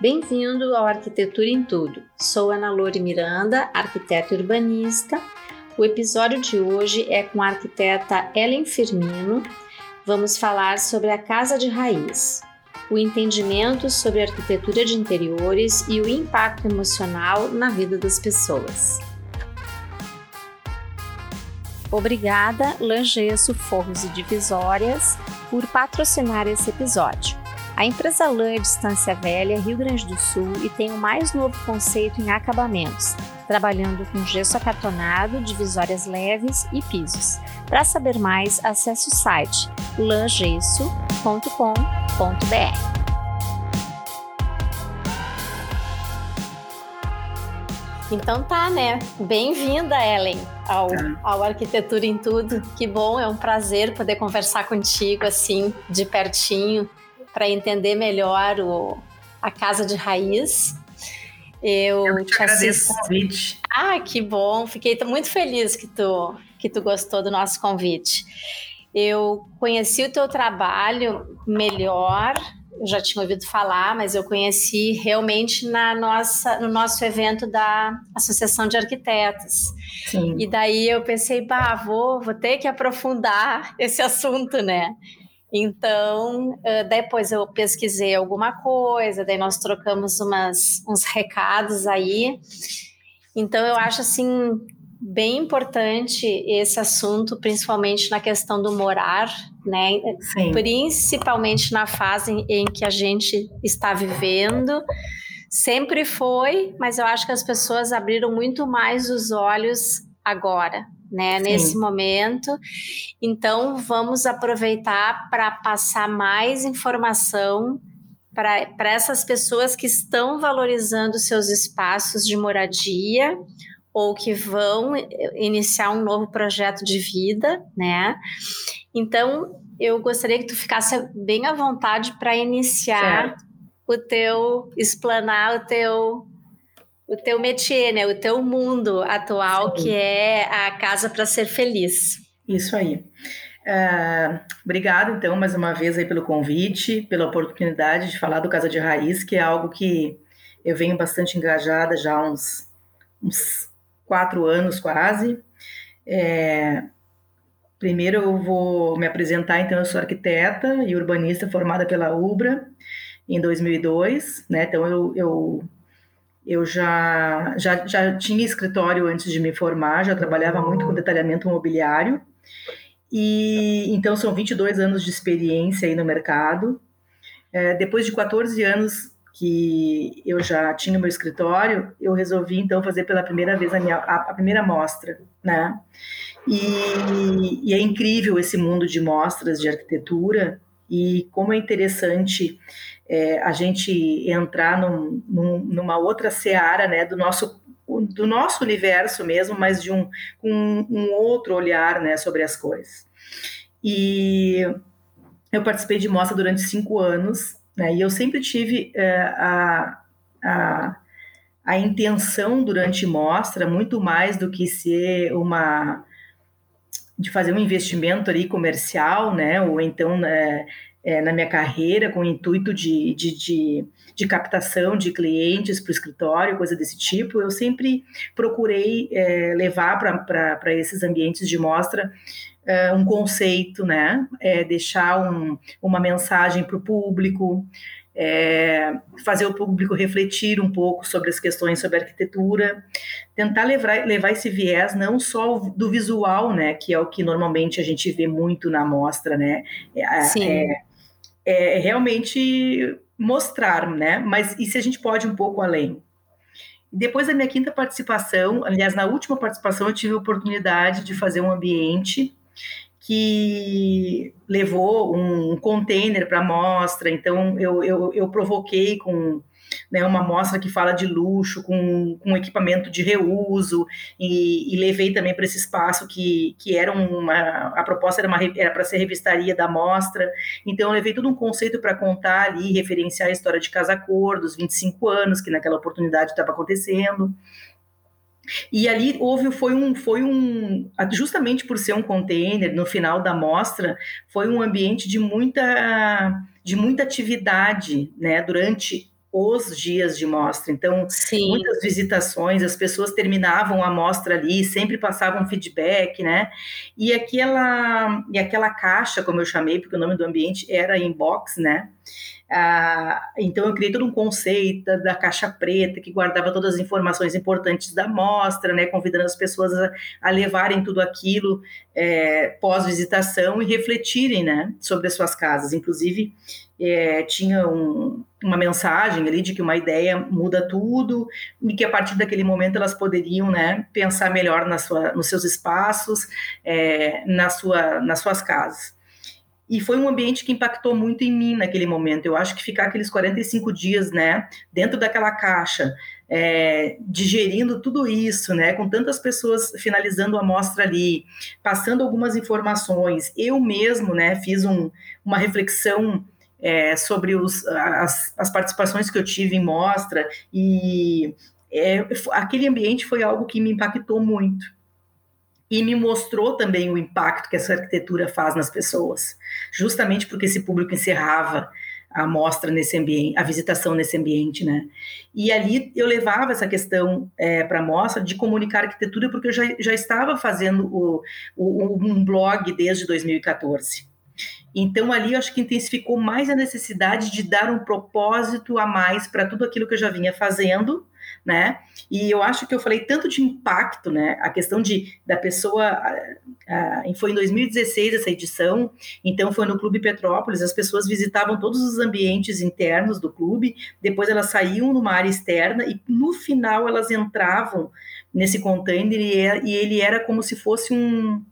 Bem-vindo ao Arquitetura em Tudo. Sou Ana Lore Miranda, arquiteta urbanista. O episódio de hoje é com a arquiteta Ellen Firmino. Vamos falar sobre a casa de raiz, o entendimento sobre arquitetura de interiores e o impacto emocional na vida das pessoas. Obrigada, Langesso Forros e Divisórias, por patrocinar esse episódio. A empresa Lã é Distância Velha, Rio Grande do Sul, e tem o mais novo conceito em acabamentos, trabalhando com gesso acartonado, divisórias leves e pisos. Para saber mais, acesse o site langesso.com.br. Então tá, né? Bem-vinda, Ellen, ao, tá. ao Arquitetura em Tudo. Que bom, é um prazer poder conversar contigo assim, de pertinho para entender melhor o, a casa de raiz. Eu, Eu te, te agradeço o convite. Ah, que bom! Fiquei muito feliz que tu, que tu gostou do nosso convite. Eu conheci o teu trabalho melhor, eu já tinha ouvido falar, mas eu conheci realmente na nossa, no nosso evento da Associação de Arquitetos. Sim. E daí eu pensei, bah, vou, vou ter que aprofundar esse assunto, né? Então, depois eu pesquisei alguma coisa, daí nós trocamos umas, uns recados aí. Então, eu acho assim bem importante esse assunto, principalmente na questão do morar, né? Sim. Principalmente na fase em que a gente está vivendo. Sempre foi, mas eu acho que as pessoas abriram muito mais os olhos agora, né, Sim. nesse momento. Então, vamos aproveitar para passar mais informação para essas pessoas que estão valorizando seus espaços de moradia ou que vão iniciar um novo projeto de vida, né? Então, eu gostaria que tu ficasse bem à vontade para iniciar certo. o teu, explanar o teu o teu métier, né? O teu mundo atual, Sim. que é a Casa para Ser Feliz. Isso aí. Uh, obrigado, então, mais uma vez aí pelo convite, pela oportunidade de falar do Casa de Raiz, que é algo que eu venho bastante engajada já há uns, uns quatro anos quase. É, primeiro eu vou me apresentar, então eu sou arquiteta e urbanista formada pela UBRA em 2002, né? Então eu, eu eu já, já, já tinha escritório antes de me formar, já trabalhava muito com detalhamento imobiliário. E então são 22 anos de experiência aí no mercado. É, depois de 14 anos que eu já tinha meu escritório, eu resolvi então fazer pela primeira vez a minha a, a primeira mostra, né? E, e, é incrível esse mundo de mostras de arquitetura e como é interessante é, a gente entrar num, num, numa outra seara né, do nosso do nosso universo mesmo, mas de um, um, um outro olhar né, sobre as coisas. E eu participei de mostra durante cinco anos, né, e eu sempre tive é, a, a, a intenção durante mostra, muito mais do que ser uma de fazer um investimento ali comercial, né, ou então é, é, na minha carreira com o intuito de, de, de, de captação de clientes para o escritório, coisa desse tipo, eu sempre procurei é, levar para esses ambientes de mostra é, um conceito, né? É, deixar um, uma mensagem para o público, é, fazer o público refletir um pouco sobre as questões sobre arquitetura, tentar levar, levar esse viés não só do visual, né, que é o que normalmente a gente vê muito na mostra, né, é, Sim. É, realmente mostrar, né? Mas e se a gente pode um pouco além? Depois da minha quinta participação, aliás, na última participação, eu tive a oportunidade de fazer um ambiente que levou um container para a mostra, então eu, eu, eu provoquei com né, uma mostra que fala de luxo, com, com equipamento de reuso, e, e levei também para esse espaço que, que era uma. A proposta era para ser revistaria da mostra, então eu levei todo um conceito para contar ali, referenciar a história de Casa Cor, dos 25 anos, que naquela oportunidade estava acontecendo. E ali houve, foi um, foi um, justamente por ser um container, no final da mostra, foi um ambiente de muita, de muita atividade, né, durante os dias de mostra. Então, Sim. muitas visitações, as pessoas terminavam a mostra ali, sempre passavam feedback, né? E aquela, e aquela caixa, como eu chamei, porque o nome do ambiente era inbox, né? Ah, então eu criei todo um conceito da caixa preta que guardava todas as informações importantes da mostra, né, convidando as pessoas a, a levarem tudo aquilo é, pós-visitação e refletirem, né, sobre as suas casas. Inclusive é, tinha um, uma mensagem ali de que uma ideia muda tudo e que a partir daquele momento elas poderiam, né, pensar melhor na sua, nos seus espaços, é, na sua, nas suas casas. E foi um ambiente que impactou muito em mim naquele momento. Eu acho que ficar aqueles 45 dias, né, dentro daquela caixa, é, digerindo tudo isso, né, com tantas pessoas finalizando a mostra ali, passando algumas informações. Eu mesmo, né, fiz um, uma reflexão é, sobre os, as, as, participações que eu tive em mostra e é, aquele ambiente foi algo que me impactou muito e me mostrou também o impacto que essa arquitetura faz nas pessoas, justamente porque esse público encerrava a mostra nesse ambiente, a visitação nesse ambiente, né? E ali eu levava essa questão é, para a mostra de comunicar arquitetura, porque eu já, já estava fazendo o, o, um blog desde 2014. Então ali eu acho que intensificou mais a necessidade de dar um propósito a mais para tudo aquilo que eu já vinha fazendo né? E eu acho que eu falei tanto de impacto, né? A questão de da pessoa foi em 2016 essa edição, então foi no Clube Petrópolis, as pessoas visitavam todos os ambientes internos do clube, depois elas saíam numa área externa e no final elas entravam nesse container e, e ele era como se fosse um,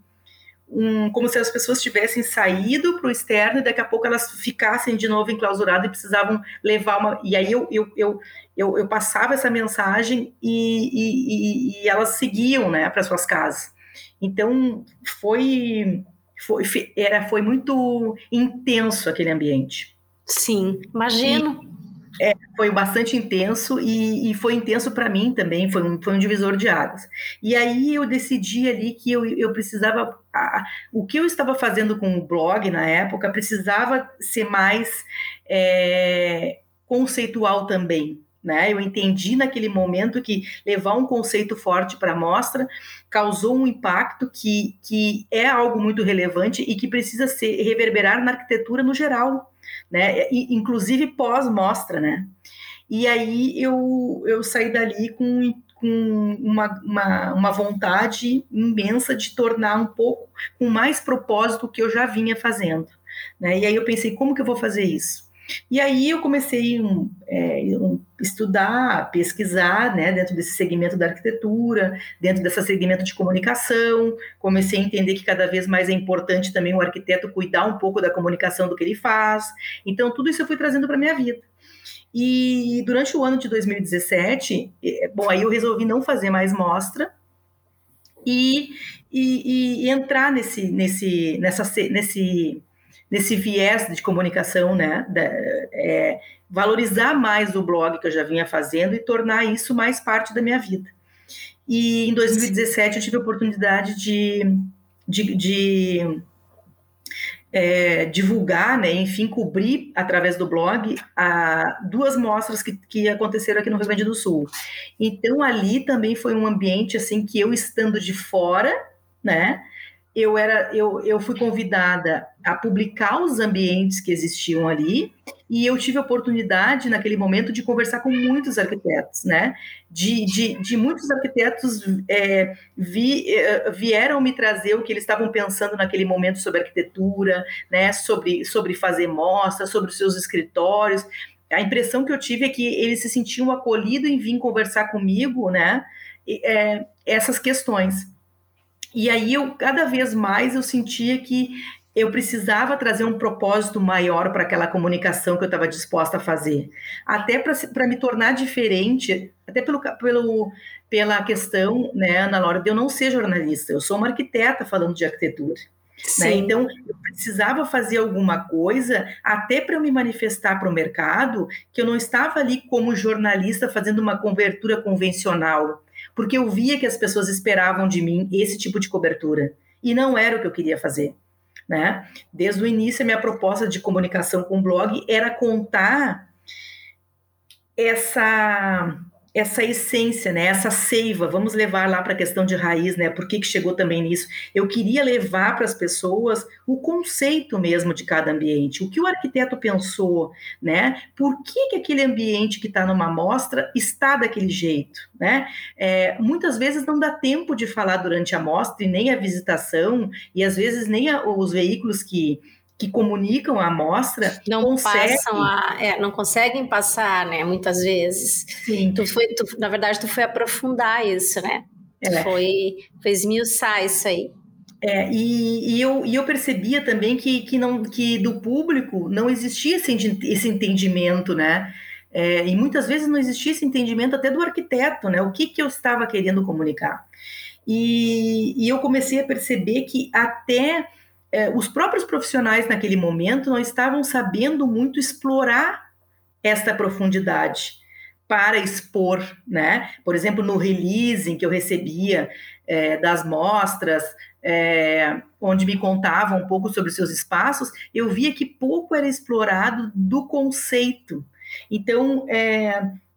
um, como se as pessoas tivessem saído para o externo e daqui a pouco elas ficassem de novo enclausuradas e precisavam levar uma. E aí eu, eu, eu, eu, eu passava essa mensagem e, e, e elas seguiam né, para suas casas. Então foi, foi, era, foi muito intenso aquele ambiente. Sim, imagino. E, é, foi bastante intenso e, e foi intenso para mim também, foi um, foi um divisor de águas. E aí eu decidi ali que eu, eu precisava, a, o que eu estava fazendo com o blog na época precisava ser mais é, conceitual também, né? Eu entendi naquele momento que levar um conceito forte para a mostra causou um impacto que, que é algo muito relevante e que precisa ser reverberar na arquitetura no geral, né? E, inclusive pós-mostra, né? E aí eu, eu saí dali com, com uma, uma, uma vontade imensa de tornar um pouco com mais propósito o que eu já vinha fazendo. Né? E aí eu pensei, como que eu vou fazer isso? E aí eu comecei um, é, um, estudar, pesquisar, né, dentro desse segmento da arquitetura, dentro desse segmento de comunicação, comecei a entender que cada vez mais é importante também o arquiteto cuidar um pouco da comunicação do que ele faz. Então tudo isso eu fui trazendo para minha vida. E durante o ano de 2017, é, bom, aí eu resolvi não fazer mais mostra e, e, e entrar nesse, nesse, nessa, nesse nesse viés de comunicação, né? Da, é, valorizar mais o blog que eu já vinha fazendo e tornar isso mais parte da minha vida. E em 2017 eu tive a oportunidade de, de, de é, divulgar, né, enfim, cobrir através do blog a, duas mostras que, que aconteceram aqui no Rio Grande do Sul. Então ali também foi um ambiente assim que eu estando de fora, né, eu era eu, eu fui convidada a publicar os ambientes que existiam ali e eu tive a oportunidade naquele momento de conversar com muitos arquitetos, né? De, de, de muitos arquitetos é, vi, é, vieram me trazer o que eles estavam pensando naquele momento sobre arquitetura, né? Sobre, sobre fazer mostras, sobre os seus escritórios. A impressão que eu tive é que eles se sentiam acolhidos em vir conversar comigo, né? É, essas questões. E aí eu cada vez mais eu sentia que eu precisava trazer um propósito maior para aquela comunicação que eu estava disposta a fazer, até para me tornar diferente, até pelo, pelo, pela questão, né, Ana Laura, de eu não ser jornalista, eu sou uma arquiteta falando de arquitetura. Né? Então, eu precisava fazer alguma coisa até para eu me manifestar para o mercado, que eu não estava ali como jornalista fazendo uma cobertura convencional, porque eu via que as pessoas esperavam de mim esse tipo de cobertura e não era o que eu queria fazer. Né? Desde o início, a minha proposta de comunicação com o blog era contar essa essa essência, né, essa seiva, vamos levar lá para a questão de raiz, né, por que, que chegou também nisso? Eu queria levar para as pessoas o conceito mesmo de cada ambiente, o que o arquiteto pensou, né, por que, que aquele ambiente que está numa amostra está daquele jeito, né? É, muitas vezes não dá tempo de falar durante a amostra e nem a visitação, e às vezes nem a, os veículos que que comunicam a amostra não conseguem... passam a, é, não conseguem passar, né? Muitas vezes. Sim. Tu foi, tu, na verdade, tu foi aprofundar isso, né? É. Foi, foi esmiuçar isso aí. É, e, e, eu, e eu percebia também que, que, não, que do público não existia esse, esse entendimento, né? É, e muitas vezes não existia esse entendimento até do arquiteto, né? O que, que eu estava querendo comunicar. E, e eu comecei a perceber que até é, os próprios profissionais naquele momento não estavam sabendo muito explorar esta profundidade para expor, né? Por exemplo, no releasing que eu recebia é, das mostras, é, onde me contavam um pouco sobre seus espaços, eu via que pouco era explorado do conceito. Então,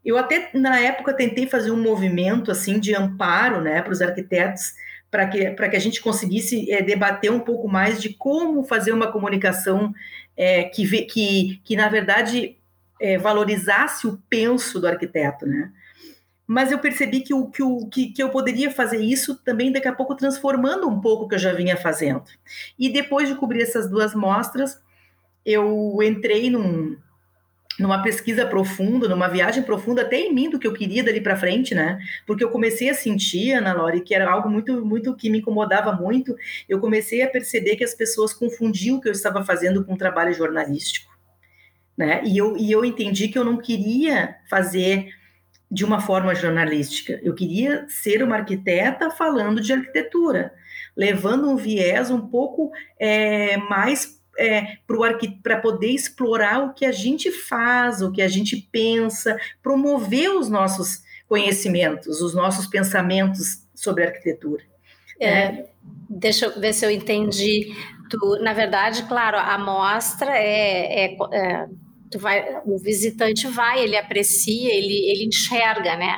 eu até na época tentei fazer um movimento assim de amparo, né, para os arquitetos para que, que a gente conseguisse é, debater um pouco mais de como fazer uma comunicação é, que, que, que, na verdade, é, valorizasse o penso do arquiteto, né? Mas eu percebi que, o, que, o, que, que eu poderia fazer isso também, daqui a pouco, transformando um pouco o que eu já vinha fazendo. E depois de cobrir essas duas mostras, eu entrei num, numa pesquisa profunda, numa viagem profunda até em mim do que eu queria dali para frente, né? Porque eu comecei a sentir, Ana Lore, que era algo muito, muito que me incomodava muito. Eu comecei a perceber que as pessoas confundiam o que eu estava fazendo com o trabalho jornalístico, né? E eu, e eu entendi que eu não queria fazer de uma forma jornalística. Eu queria ser uma arquiteta falando de arquitetura, levando um viés um pouco é, mais é, para poder explorar o que a gente faz, o que a gente pensa, promover os nossos conhecimentos, os nossos pensamentos sobre arquitetura. É, né? Deixa eu ver se eu entendi. Tu, na verdade, claro, a amostra é, é, é vai, o visitante vai, ele aprecia, ele, ele enxerga, né?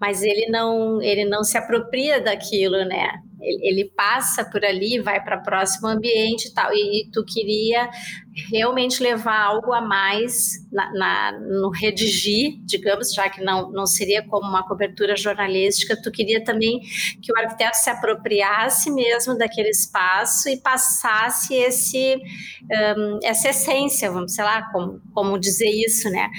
Mas ele não, ele não se apropria daquilo, né? Ele, passa por ali, vai para o próximo ambiente e tal. E, tu queria realmente levar algo a mais na, na, no redigir, digamos, já que não, não seria como uma cobertura jornalística, tu queria também que o arquiteto se apropriasse mesmo daquele espaço e passasse esse, um, essa essência, vamos, sei lá, como, como dizer isso, né?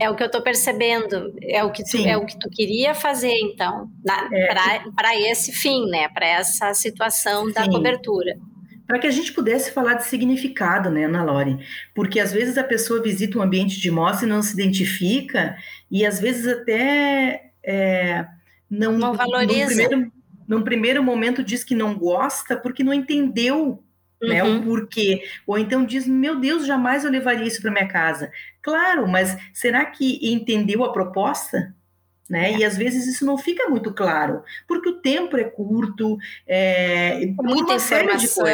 É o que eu estou percebendo, é o que tu, é o que tu queria fazer, então, é, para esse fim, né? Para essa situação sim. da cobertura para que a gente pudesse falar de significado, né, Ana Lore? Porque às vezes a pessoa visita um ambiente de mostra e não se identifica, e às vezes até é, não, não valoriza. Num primeiro, num primeiro momento diz que não gosta porque não entendeu né, uhum. o porquê. Ou então diz: Meu Deus, jamais eu levaria isso para minha casa. Claro, mas será que entendeu a proposta? Né? E às vezes isso não fica muito claro, porque o tempo é curto, é, muita informação,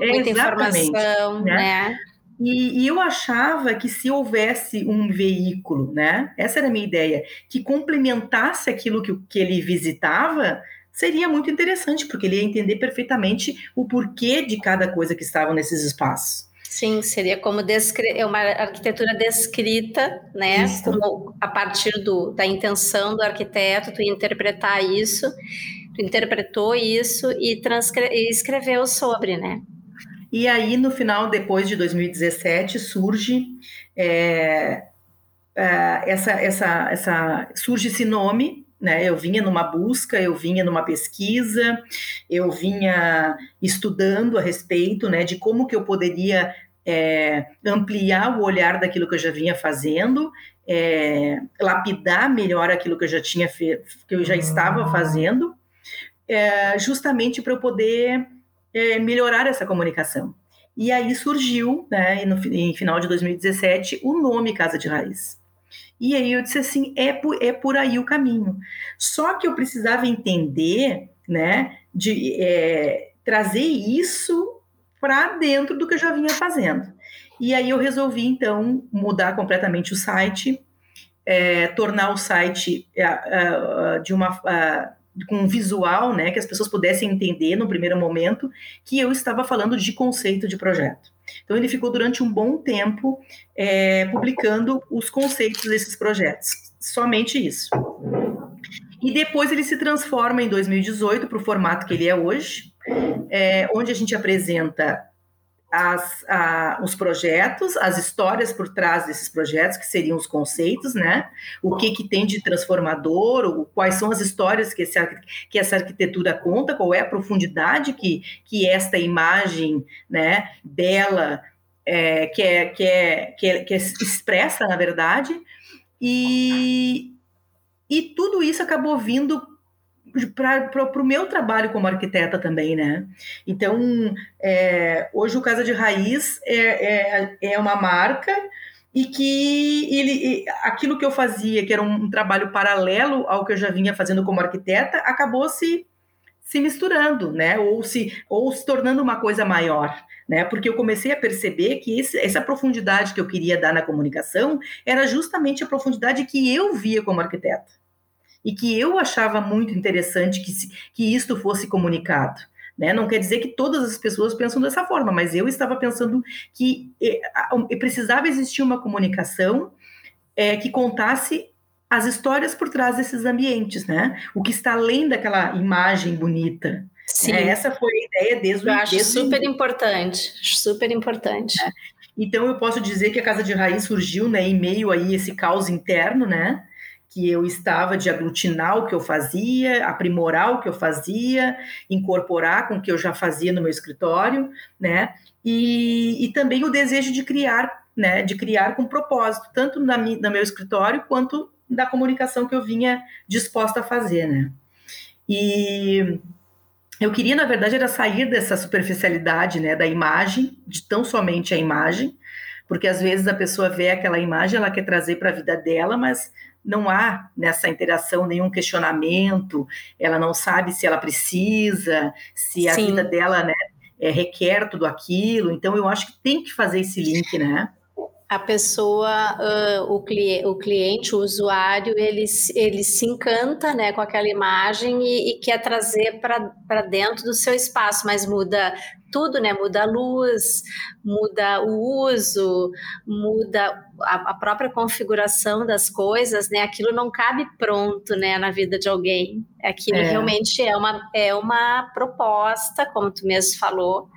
é, muita informação, né? né? E, e, eu achava que se houvesse um veículo, né? Essa era a minha ideia, que complementasse aquilo que, que ele visitava, seria muito interessante, porque ele ia entender perfeitamente o porquê de cada coisa que estava nesses espaços. Sim, seria como é uma arquitetura descrita, né? Como a partir do, da intenção do arquiteto, tu interpretar isso, tu interpretou isso e, e escreveu sobre, né? E aí, no final, depois de 2017, surge é, é, essa, essa, essa, surge esse nome, né? Eu vinha numa busca, eu vinha numa pesquisa, eu vinha estudando a respeito, né, de como que eu poderia é, ampliar o olhar daquilo que eu já vinha fazendo, é, lapidar melhor aquilo que eu já tinha feito, que eu já estava fazendo, é, justamente para eu poder é, melhorar essa comunicação. E aí surgiu, né, no, em final de 2017, o nome Casa de Raiz. E aí eu disse assim, é por, é por aí o caminho. Só que eu precisava entender, né, de é, trazer isso para dentro do que eu já vinha fazendo. E aí eu resolvi, então, mudar completamente o site é, tornar o site é, de uma com um visual, né, que as pessoas pudessem entender no primeiro momento que eu estava falando de conceito de projeto. Então ele ficou durante um bom tempo é, publicando os conceitos desses projetos, somente isso. E depois ele se transforma em 2018 para o formato que ele é hoje, é, onde a gente apresenta as, a, os projetos, as histórias por trás desses projetos, que seriam os conceitos, né? O que, que tem de transformador, quais são as histórias que, esse, que essa arquitetura conta, qual é a profundidade que, que esta imagem né, dela é, que, é, que, é, que, é, que é expressa, na verdade, e, e tudo isso acabou vindo para o meu trabalho como arquiteta também, né? Então, é, hoje o Casa de Raiz é, é, é uma marca e que ele, aquilo que eu fazia, que era um, um, trabalho paralelo ao que eu já vinha fazendo como arquiteta, acabou se, se misturando, né? Ou se, ou se tornando uma coisa maior. Né, porque eu comecei a perceber que esse, essa profundidade que eu queria dar na comunicação era justamente a profundidade que eu via como arquiteta e que eu achava muito interessante que, se, que isto fosse comunicado. Né? Não quer dizer que todas as pessoas pensam dessa forma, mas eu estava pensando que é, precisava existir uma comunicação é, que contasse as histórias por trás desses ambientes, né? O que está além daquela imagem bonita. Sim. É, essa foi a ideia desde o Eu acho super importante, super importante. É. Então eu posso dizer que a Casa de Raiz surgiu, né, em meio aí esse caos interno, né? que eu estava de aglutinar o que eu fazia, aprimorar o que eu fazia, incorporar com o que eu já fazia no meu escritório, né? E, e também o desejo de criar, né? De criar com propósito, tanto na, no meu escritório quanto da comunicação que eu vinha disposta a fazer, né? E eu queria, na verdade, era sair dessa superficialidade, né? Da imagem, de tão somente a imagem, porque às vezes a pessoa vê aquela imagem, ela quer trazer para a vida dela, mas não há nessa interação nenhum questionamento, ela não sabe se ela precisa, se a Sim. vida dela né, é, requer tudo aquilo. Então, eu acho que tem que fazer esse link, né? A pessoa, uh, o, cli o cliente, o usuário, ele, ele se encanta né, com aquela imagem e, e quer trazer para dentro do seu espaço, mas muda tudo, né? Muda a luz, muda o uso, muda a, a própria configuração das coisas, né? Aquilo não cabe pronto, né, na vida de alguém. Aquilo é. realmente é uma, é uma proposta, como tu mesmo falou,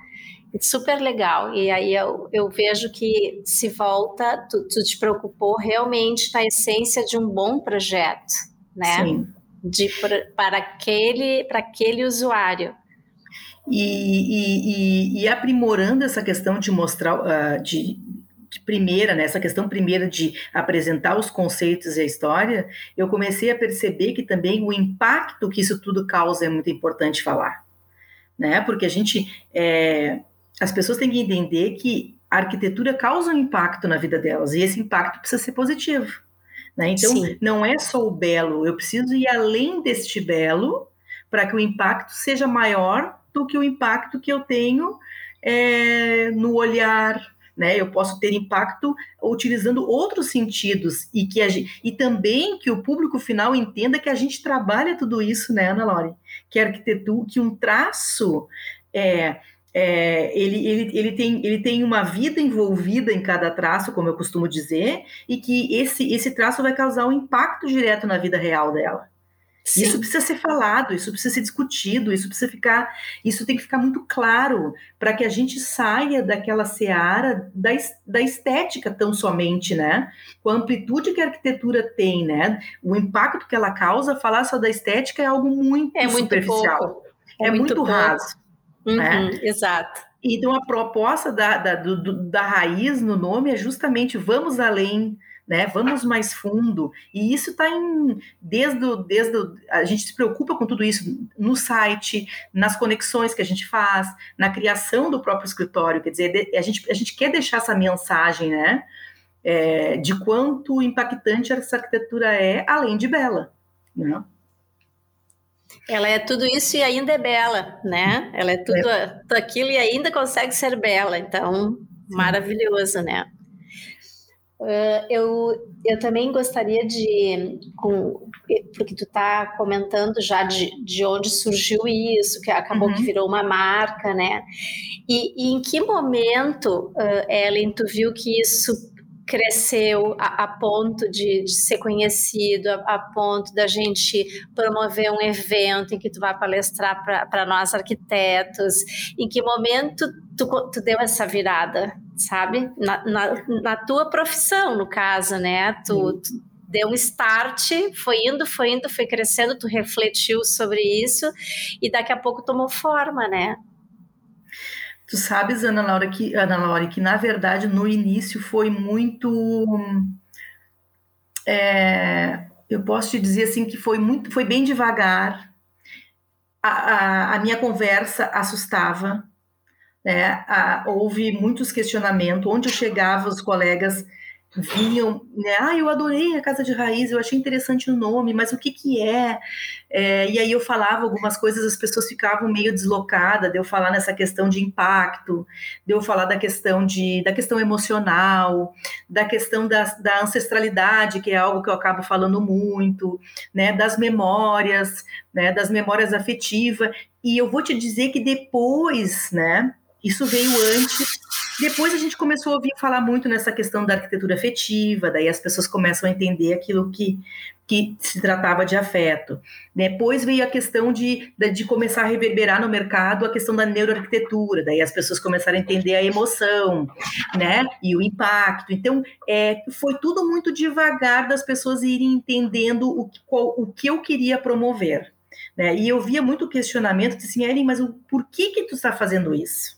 super legal. E aí eu, eu vejo que se volta, tu, tu, te preocupou realmente na essência de um bom projeto, né? Sim. De, para, aquele, para aquele usuário. E, e, e, aprimorando essa questão de mostrar, uh, de, de primeira, né, essa questão primeira de apresentar os conceitos e a história, eu comecei a perceber que também o impacto que isso tudo causa é muito importante falar. Né? Porque a gente, é, as pessoas têm que entender que a arquitetura causa um impacto na vida delas e esse impacto precisa ser positivo. Né? Então, Sim. não é só o belo, eu preciso ir além deste belo para que o impacto seja maior do que o impacto que eu tenho é, no olhar. Né? Eu posso ter impacto utilizando outros sentidos e que gente, e também que o público final entenda que a gente trabalha tudo isso, né, Ana Lore? Que a arquitetura, que um traço é, é, ele, ele, ele, tem, ele tem uma vida envolvida em cada traço, como eu costumo dizer, e que esse, esse traço vai causar um impacto direto na vida real dela. Sim. Isso precisa ser falado, isso precisa ser discutido, isso precisa ficar, isso tem que ficar muito claro para que a gente saia daquela seara da, da estética tão somente, né? Com a amplitude que a arquitetura tem, né? O impacto que ela causa, falar só da estética é algo muito, é muito superficial. Pouco. É, é muito, muito raso. Uhum, né? Exato. Então, a proposta da, da, do, da raiz no nome é justamente vamos além, né? Vamos mais fundo. E isso está em desde, o, desde o, a gente se preocupa com tudo isso no site, nas conexões que a gente faz, na criação do próprio escritório. Quer dizer, a gente, a gente quer deixar essa mensagem, né? É, de quanto impactante essa arquitetura é, além de bela. Né? Ela é tudo isso e ainda é bela, né? Ela é tudo, é. tudo aquilo e ainda consegue ser bela. Então, Sim. maravilhoso, né? Uh, eu, eu também gostaria de, com, porque tu está comentando já de, de onde surgiu isso, que acabou uhum. que virou uma marca, né? E, e em que momento, uh, Ellen, tu viu que isso cresceu a, a ponto de, de, ser conhecido, a, a, ponto da gente promover um evento em que tu vai palestrar para nós arquitetos? Em que momento tu, tu deu essa virada, sabe? Na, na, na, tua profissão, no caso, né? Tu, tu, deu um start, foi indo, foi indo, foi crescendo, tu refletiu sobre isso e daqui a pouco tomou forma, né? Tu sabes, Ana Laura, que, Ana Laura, que na verdade no início foi muito. É, eu posso te dizer assim que foi muito, foi bem devagar. A, a, a minha conversa assustava, né? A, houve muitos questionamentos. Onde eu chegava, os colegas vinham, né? Ah, eu adorei a Casa de Raiz, eu achei interessante o nome, mas o que que é? é e aí eu falava algumas coisas, as pessoas ficavam meio deslocadas, de eu falar nessa questão de impacto, de eu falar da questão de, da questão emocional, da questão da, da ancestralidade, que é algo que eu acabo falando muito, né? Das memórias, né? Das memórias afetivas, e eu vou te dizer que depois, né? Isso veio antes depois a gente começou a ouvir falar muito nessa questão da arquitetura afetiva, daí as pessoas começam a entender aquilo que, que se tratava de afeto. Depois veio a questão de, de começar a reverberar no mercado a questão da neuroarquitetura, daí as pessoas começaram a entender a emoção, né, e o impacto. Então, é, foi tudo muito devagar das pessoas irem entendendo o, qual, o que eu queria promover. Né? E eu via muito questionamento, assim, Ellen, mas o, por que que tu está fazendo isso?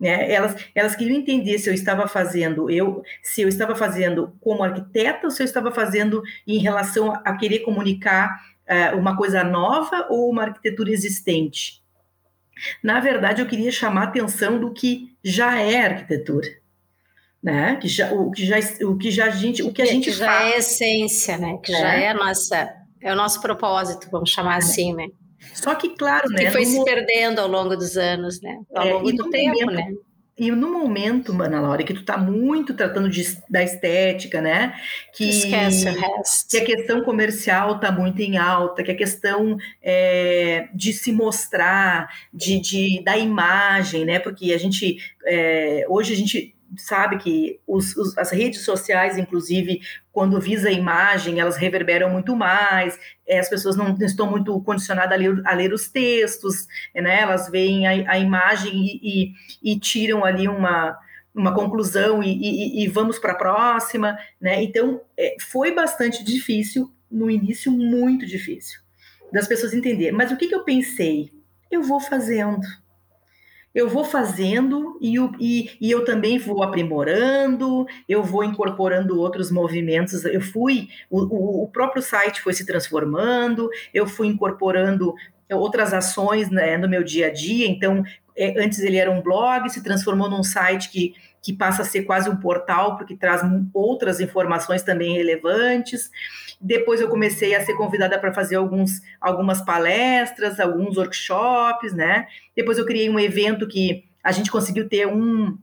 Né? Elas, elas queriam entender se eu estava fazendo, eu, se eu estava fazendo como arquiteta ou se eu estava fazendo em relação a, a querer comunicar uh, uma coisa nova ou uma arquitetura existente. Na verdade, eu queria chamar a atenção do que já é arquitetura. Né? Que já, o que já o que já a gente o que a gente que já faz. é a essência, né? Que é. já é a nossa é o nosso propósito, vamos chamar é. assim, né? Só que, claro, né? Que foi se perdendo ao longo dos anos, né? Ao é, longo do tempo, momento, né? E no momento, Ana Laura, que tu tá muito tratando de, da estética, né? Que, Esquece o resto. Que a questão comercial tá muito em alta, que a questão é, de se mostrar, de, de, da imagem, né? Porque a gente, é, hoje a gente sabe que os, os, as redes sociais, inclusive, quando visa a imagem, elas reverberam muito mais, é, as pessoas não estão muito condicionadas a ler, a ler os textos, né? elas veem a, a imagem e, e, e, tiram ali uma, uma conclusão e, e vamos para a próxima. Né? Então, é, foi bastante difícil, no início, muito difícil, das pessoas entenderem. Mas o que, que eu pensei? Eu vou fazendo eu vou fazendo e, e, e, eu também vou aprimorando, eu vou incorporando outros movimentos. Eu fui, o, o próprio site foi se transformando, eu fui incorporando outras ações né, no meu dia a dia. Então, é, antes ele era um blog, se transformou num site que, que passa a ser quase um portal, porque traz outras informações também relevantes. Depois eu comecei a ser convidada para fazer alguns, algumas palestras, alguns workshops, né? Depois eu criei um evento que a gente conseguiu ter um,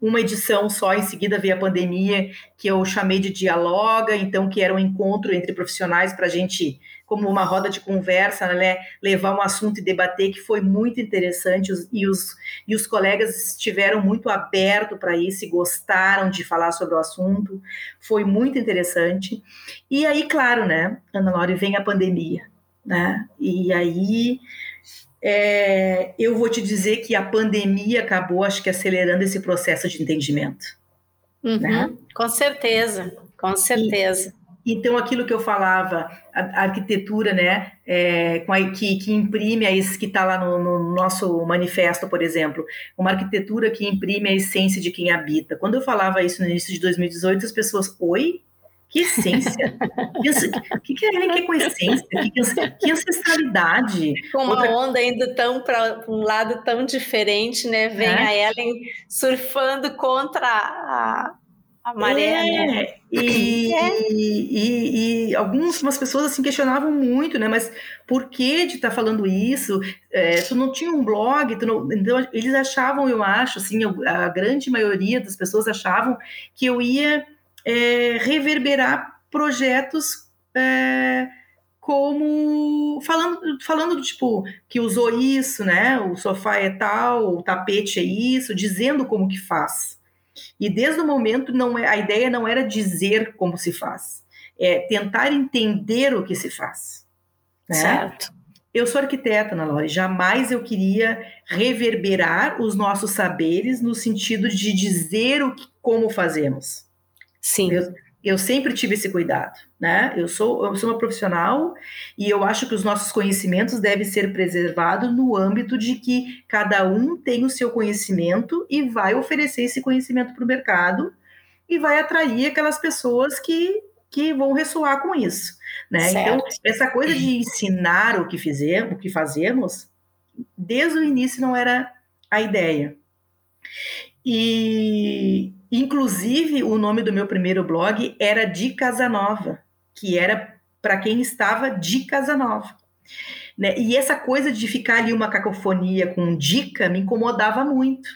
uma edição só, em seguida veio a pandemia, que eu chamei de Dialoga, então que era um encontro entre profissionais para a gente como uma roda de conversa, né, levar um assunto e debater, que foi muito interessante, e os, e os colegas estiveram muito abertos para isso e gostaram de falar sobre o assunto, foi muito interessante. E aí, claro, né, Ana Laura, vem a pandemia, né, e aí é, eu vou te dizer que a pandemia acabou, acho que, acelerando esse processo de entendimento. Uhum, né? Com certeza, com certeza. Então, aquilo que eu falava, a, a arquitetura, né, é, com a, que, que imprime, a, que está lá no, no, nosso manifesto, por exemplo, uma arquitetura que imprime a essência de quem habita. Quando eu falava isso no início de 2018, as pessoas, oi? Que essência? O que, que a Ellen quer com essência? Que, que ancestralidade? Com uma Outra... onda indo tão para um lado tão diferente, né? Vem é. a Ellen surfando contra a, a maré, é, né? E, é. e, e, e, algumas pessoas assim questionavam muito, né? Mas por que de estar tá falando isso? É, tu não tinha um blog, não, então eles achavam, eu acho, assim, a grande maioria das pessoas achavam que eu ia é, reverberar projetos é, como falando falando tipo que usou isso, né? O sofá é tal, o tapete é isso, dizendo como que faz. E desde o momento não é, a ideia não era dizer como se faz, é tentar entender o que se faz. Né? Certo. Eu sou arquiteta, Ana Lore, jamais eu queria reverberar os nossos saberes no sentido de dizer o que, como fazemos. Sim. Eu, eu sempre tive esse cuidado, né? Eu sou, eu sou uma profissional e eu acho que os nossos conhecimentos devem ser preservados no âmbito de que cada um tem o seu conhecimento e vai oferecer esse conhecimento para o mercado e vai atrair aquelas pessoas que, que vão ressoar com isso. Né? Então, essa coisa de ensinar o que fizemos, o que fazemos, desde o início não era a ideia. E, inclusive, o nome do meu primeiro blog era de Casanova, que era para quem estava de Casanova. Né? E essa coisa de ficar ali uma cacofonia com dica me incomodava muito.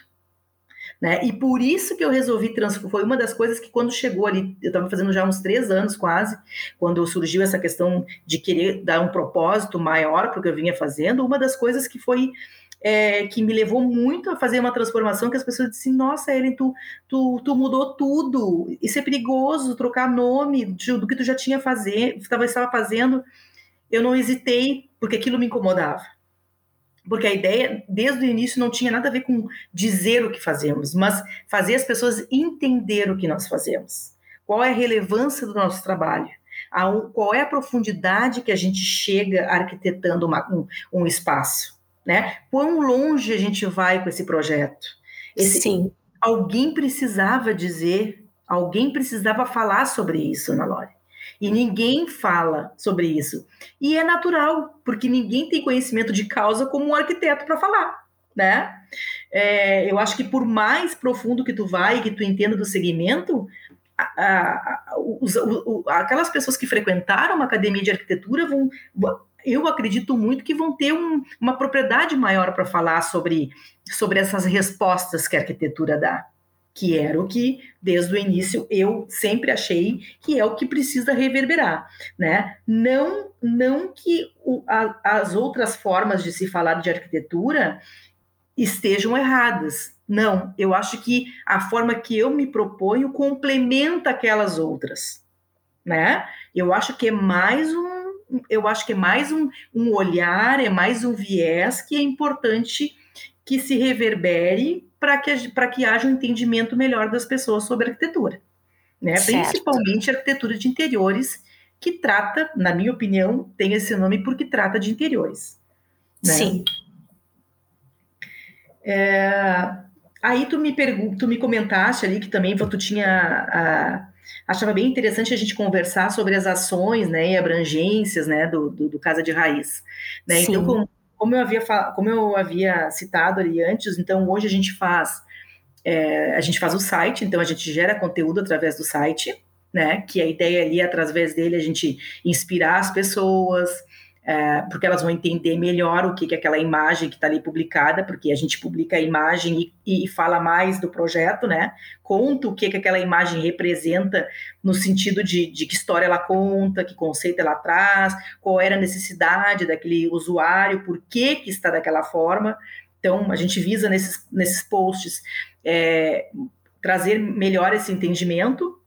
Né? E por isso que eu resolvi transformar. Foi uma das coisas que, quando chegou ali, eu estava fazendo já uns três anos quase, quando surgiu essa questão de querer dar um propósito maior para o que eu vinha fazendo, uma das coisas que foi. É, que me levou muito a fazer uma transformação que as pessoas disseram, nossa, Ellen, tu, tu, tu mudou tudo, isso é perigoso, trocar nome do que tu já tinha fazer, estava, estava fazendo, eu não hesitei, porque aquilo me incomodava porque a ideia, desde o início, não tinha nada a ver com dizer o que fazemos, mas fazer as pessoas entender o que nós fazemos. Qual é a relevância do nosso trabalho? qual é a profundidade que a gente chega arquitetando uma, um, um, espaço? Né? Quão longe a gente vai com esse projeto? Esse, Sim. Alguém precisava dizer, alguém precisava falar sobre isso, Ana Lore. E ninguém fala sobre isso. E é natural, porque ninguém tem conhecimento de causa como um arquiteto para falar, né? É, eu acho que por mais profundo que tu vai, que tu entenda do segmento, a, a, os, aquelas pessoas que frequentaram uma academia de arquitetura vão, eu acredito muito que vão ter um, uma propriedade maior para falar sobre, sobre essas respostas que a arquitetura dá que era o que, desde o início, eu sempre achei que é o que precisa reverberar, né? Não, não que o, a, as outras formas de se falar de arquitetura estejam erradas. Não, eu acho que a forma que eu me proponho complementa aquelas outras, né? Eu acho que é mais um, eu acho que é mais um, um olhar, é mais um viés que é importante que se reverbere para que, que haja um entendimento melhor das pessoas sobre arquitetura. Né? Principalmente arquitetura de interiores, que trata, na minha opinião, tem esse nome porque trata de interiores. Né? Sim. É, aí tu me pergunta, tu me comentaste ali que também tu tinha a, achava bem interessante a gente conversar sobre as ações, né, e abrangências, né, do, do, do Casa de Raiz, né? Então, como, como eu havia, como eu havia citado ali antes, então hoje a gente faz é, a gente faz o site, então a gente gera conteúdo através do site, né? Que a ideia ali, através dele, a gente inspirar as pessoas, é, porque elas vão entender melhor o que, que é aquela imagem que está ali publicada, porque a gente publica a imagem e, e, fala mais do projeto, né? Conta o que, que aquela imagem representa no sentido de, de que história ela conta, que conceito ela traz, qual era a necessidade daquele usuário, por que, que está daquela forma. Então, a gente visa nesses, nesses posts é, trazer melhor esse entendimento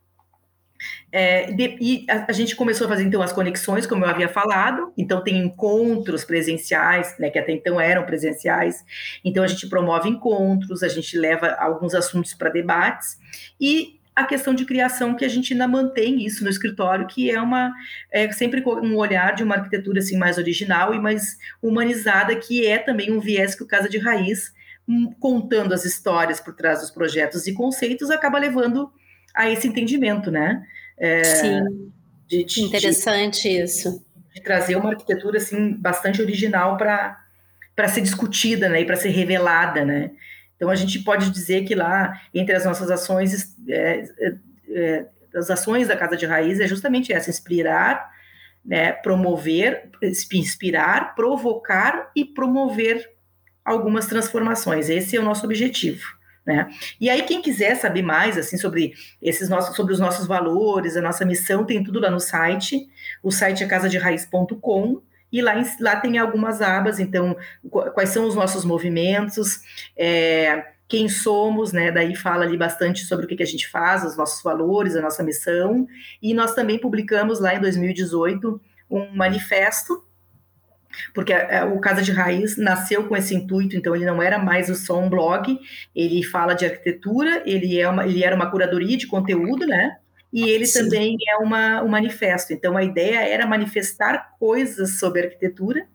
é, de, e a, a, gente começou a fazer então as conexões, como eu havia falado. Então tem encontros presenciais, né, que até então eram presenciais. Então a gente promove encontros, a gente leva alguns assuntos para debates e a questão de criação que a gente ainda mantém isso no escritório, que é uma é sempre um olhar de uma arquitetura assim mais original e mais humanizada, que é também um viés que o Casa de Raiz, hum, contando as histórias por trás dos projetos e conceitos, acaba levando a esse entendimento, né? É, Sim. De, de, Interessante de, isso. De trazer uma arquitetura assim bastante original para para ser discutida, né, e para ser revelada, né? Então a gente pode dizer que lá entre as nossas ações, é, é, é as ações da Casa de Raiz é justamente essa: inspirar, né, promover, inspirar, provocar e promover algumas transformações. Esse é o nosso objetivo Né? E aí quem quiser saber mais assim sobre esses nossos sobre os nossos valores, a nossa missão, tem tudo lá no site. O site é casaderaiz.com e lá, lá tem algumas abas, então quais são os nossos movimentos, é, quem somos, né? Daí fala ali bastante sobre o que, que a gente faz, os nossos valores, a nossa missão. E nós também publicamos lá em 2018 um manifesto porque é, o Casa de Raiz nasceu com esse intuito, então ele não era mais só um blog, ele fala de arquitetura, ele, é uma, ele era uma curadoria de conteúdo, né? E ele Sim. também é uma, um manifesto. Então a ideia era manifestar coisas sobre arquitetura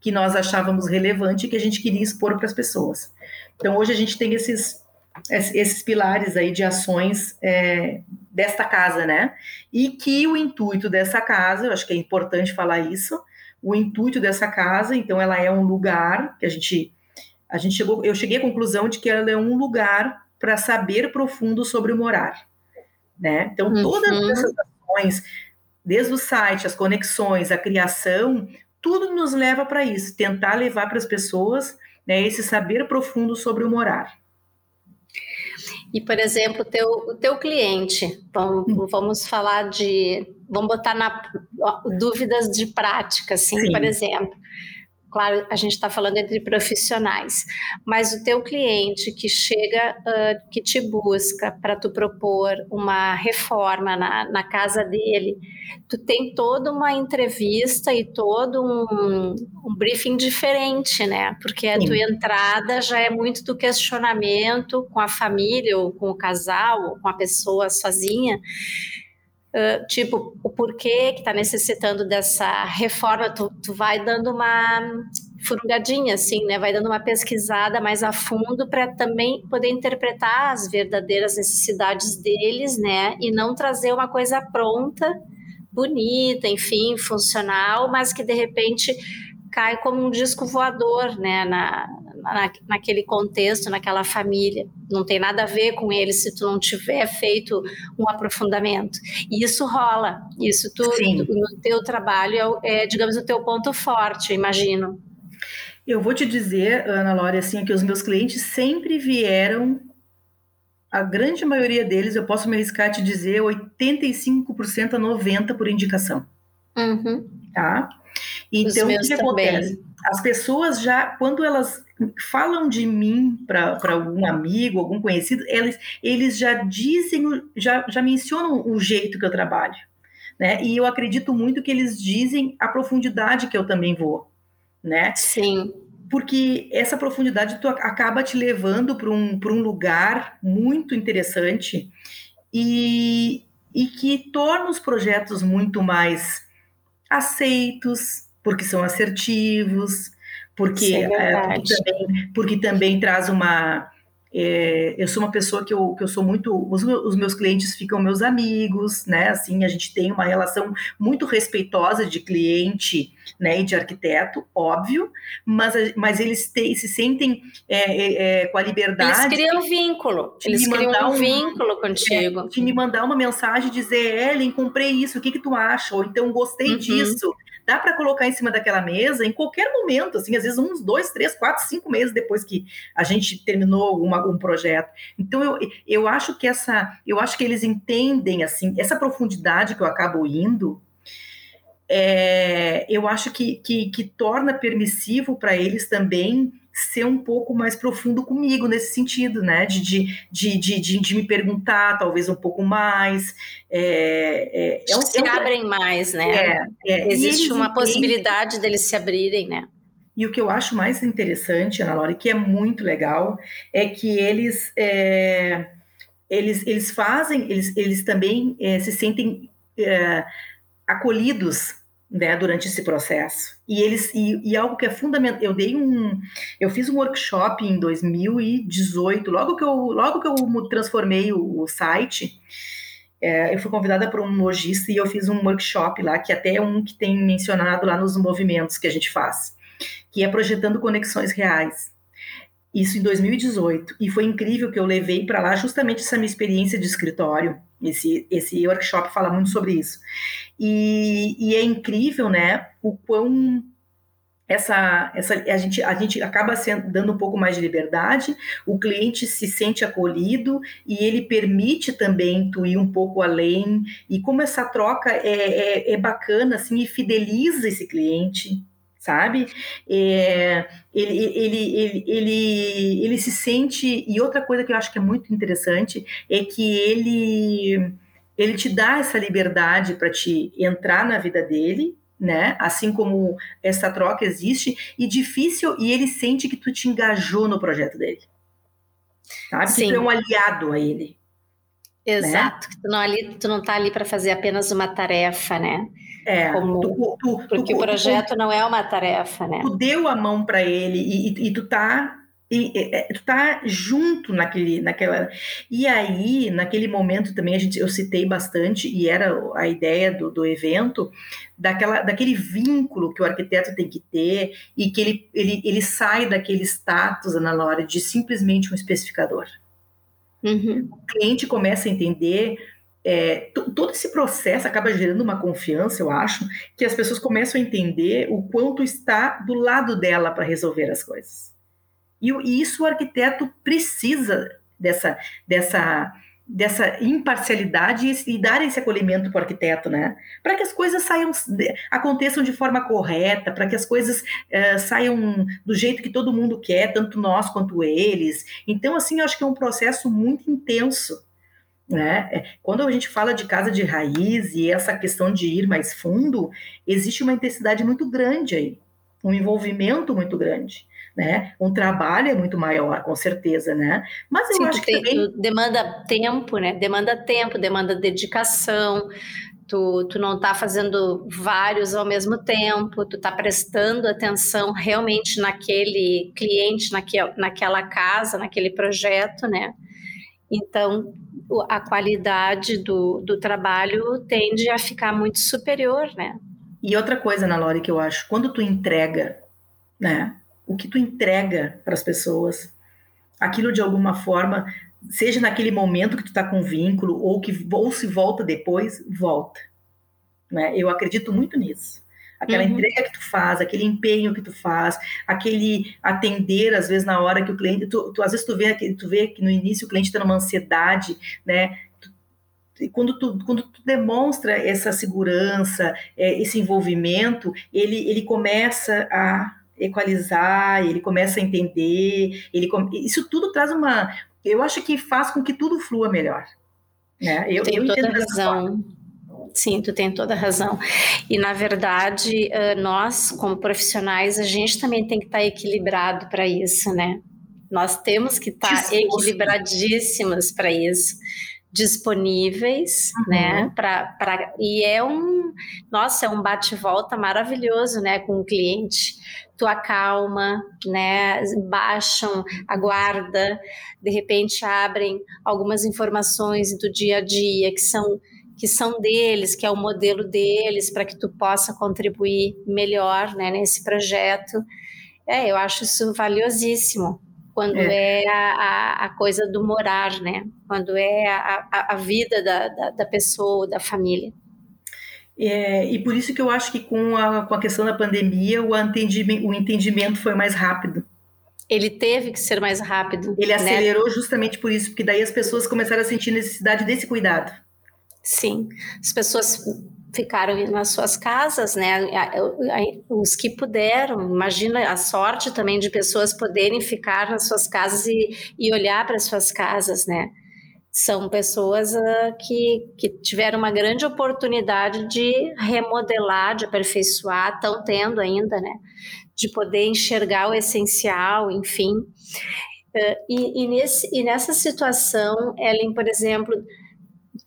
que nós achávamos relevante e que a gente queria expor para as pessoas. Então hoje a gente tem esses esses pilares aí de ações é, desta casa, né? E que o intuito dessa casa, eu acho que é importante falar isso, o intuito dessa casa, então ela é um lugar que a gente a gente chegou, eu cheguei à conclusão de que ela é um lugar para saber profundo sobre o morar, né? Então uhum. todas essas ações, desde o site, as conexões, a criação, tudo nos leva para isso, tentar levar para as pessoas né, esse saber profundo sobre o morar. E, por exemplo, teu, o teu cliente, vamos, hum. vamos falar de, vamos botar na dúvidas de prática, assim, Sim. por exemplo. Claro, a gente está falando entre profissionais, mas o teu cliente que chega, uh, que te busca para tu propor uma reforma na, na casa dele, tu tem toda uma entrevista e todo um, um briefing diferente, né? Porque a Sim. tua entrada já é muito do questionamento com a família, ou com o casal, ou com a pessoa sozinha. Uh, tipo, o porquê que está necessitando dessa reforma, tu, tu vai dando uma furugadinha, assim, né? Vai dando uma pesquisada mais a fundo para também poder interpretar as verdadeiras necessidades deles, né? E não trazer uma coisa pronta, bonita, enfim, funcional, mas que de repente cai como um disco voador, né? Na, na, naquele contexto, naquela família. Não tem nada a ver com ele se tu não tiver feito um aprofundamento. E isso rola. Isso tu, no teu trabalho é, é, digamos, o teu ponto forte, imagino. Eu vou te dizer, Ana Lória, assim, que os meus clientes sempre vieram a grande maioria deles, eu posso me arriscar a te dizer, 85% a 90% por indicação. Uhum. Tá? Então, o que, acontece? As pessoas já, quando elas falam de mim para algum amigo, algum conhecido, eles, eles já dizem, já, já mencionam o jeito que eu trabalho. Né? E eu acredito muito que eles dizem a profundidade que eu também vou. Né? Sim. Porque essa profundidade tu acaba te levando para um, um lugar muito interessante e, e que torna os projetos muito mais aceitos, porque são assertivos, porque, é, é porque, também, porque também traz uma. É, eu sou uma pessoa que eu, que eu sou muito. Os, os, meus clientes ficam meus amigos, né? Assim, a gente tem uma relação muito respeitosa de cliente né, e de arquiteto, óbvio, mas, mas eles te, se sentem é, é, com a liberdade. Eles criam um vínculo, eles criam um, vínculo contigo. É, de me mandar uma mensagem dizer, Ellen, comprei isso, o que, que tu acha? Ou então gostei uhum. disso dá para colocar em cima daquela mesa em qualquer momento, assim, às vezes uns dois, três, quatro, cinco meses depois que a gente terminou uma, um projeto. Então eu, eu acho que essa, eu acho que eles entendem assim essa profundidade que eu acabo indo. É, eu acho que, que, que torna permissivo para eles também ser um pouco mais profundo comigo nesse sentido, né? De, de, de, de, de me perguntar talvez um pouco mais. É, é, é um, se é abrem mais, né? É, é. Existe uma possibilidade deles se abrirem, né? E o que eu acho mais interessante, Ana Laura, que é muito legal, é que eles, é, eles, eles fazem, eles, eles também se sentem acolhidos né, durante esse processo. E eles e, e, algo que é fundamental, eu dei um, eu fiz um workshop em 2018, logo que eu logo que eu transformei o, o site, é, eu fui convidada por um lojista e eu fiz um workshop lá que até é um que tem mencionado lá nos movimentos que a gente faz, que é projetando conexões reais. Isso em 2018 e foi incrível que eu levei para lá justamente essa minha experiência de escritório. Esse, esse workshop fala muito sobre isso. E, e é incrível, né, o quão essa, essa a, gente, a gente acaba sendo, dando um pouco mais de liberdade, o cliente se sente acolhido e ele permite também tu ir um pouco além, e como essa troca é, é, é bacana, assim, e fideliza esse cliente, sabe? É, ele, ele, ele, ele, ele se sente, e outra coisa que eu acho que é muito interessante é que ele, ele te dá essa liberdade para te entrar na vida dele, né? Assim como essa troca existe e difícil e ele sente que tu te engajou no projeto dele, sabe? Sim. Que tu é um aliado a ele. Exato. Né? Tu não ali, tu não tá ali para fazer apenas uma tarefa, né? É. Tu, tu, porque tu, o projeto não é uma tarefa, né? Tu deu a mão para ele e, e, e tu tá e, e, tu tá junto naquele, naquela. E aí, naquele momento também, a gente, eu citei bastante, e era a ideia do, do evento, daquela, daquele vínculo que o arquiteto tem que ter e que ele, ele, ele sai daquele status, Ana Laura, de simplesmente um especificador. Uhum. O cliente começa a entender. É, todo esse processo acaba gerando uma confiança, eu acho, que as pessoas começam a entender o quanto está do lado dela para resolver as coisas. E, e isso o arquiteto precisa dessa, dessa, dessa imparcialidade e, e dar esse acolhimento para o arquiteto, né? Para que as coisas saiam, aconteçam de forma correta, para que as coisas uh, saiam do jeito que todo mundo quer, tanto nós quanto eles. Então, assim, eu acho que é um processo muito intenso. Né? É, quando a gente fala de casa de raiz e essa questão de ir mais fundo, existe uma intensidade muito grande aí, um envolvimento muito grande né? Um trabalho é muito maior, com certeza, né? Mas eu Sim, acho que tem, também... demanda tempo, né? Demanda tempo, demanda dedicação. Tu, tu não está fazendo vários ao mesmo tempo, tu está prestando atenção realmente naquele cliente, naquele, naquela casa, naquele projeto, né? Então, a qualidade do, do trabalho tende a ficar muito superior, né? E outra coisa, Ana Lore, que eu acho, quando tu entrega, né, o que tu entrega para as pessoas, aquilo de alguma forma, seja naquele momento que tu está com vínculo ou que ou se volta depois, volta. Né? Eu acredito muito nisso. Aquela uhum. entrega que tu faz, aquele empenho que tu faz, aquele atender, às vezes, na hora que o cliente. Tu, tu às vezes tu vê, tu vê que no início o cliente está numa ansiedade, né? e quando tu, quando tu demonstra essa segurança, é, esse envolvimento, ele, ele começa a equalizar, ele começa a entender, ele isso tudo traz uma, eu acho que faz com que tudo flua melhor. Né? Eu, tenho eu toda razão. Sim, tu tem toda razão. E na verdade, nós como profissionais, a gente também tem que estar equilibrado para isso, né? Nós temos que estar equilibradíssimos para isso disponíveis, uhum. né? Pra, pra, e é um, nossa, é um bate-volta maravilhoso, né, com o cliente. Tu acalma, né? Baixam a guarda, de repente abrem algumas informações do dia a dia que são que são deles, que é o modelo deles, para que tu possa contribuir melhor, né, nesse projeto. É, eu acho isso valiosíssimo quando é, é a, a, coisa do morar, né? Quando é a, a vida da, da, da, pessoa, da família. É, e por isso que eu acho que com a, com a questão da pandemia, o entendimento, o entendimento foi mais rápido. Ele teve que ser mais rápido. Ele né? acelerou justamente por isso, porque daí as pessoas começaram a sentir necessidade desse cuidado. Sim, as pessoas ficaram nas suas casas, né? Os que puderam, imagina a sorte também de pessoas poderem ficar nas suas casas e, e olhar para as suas casas, né? São pessoas uh, que, que tiveram uma grande oportunidade de remodelar, de aperfeiçoar, estão tendo ainda, né? De poder enxergar o essencial, enfim. Uh, e, e, nesse, e nessa situação, Ellen, por exemplo,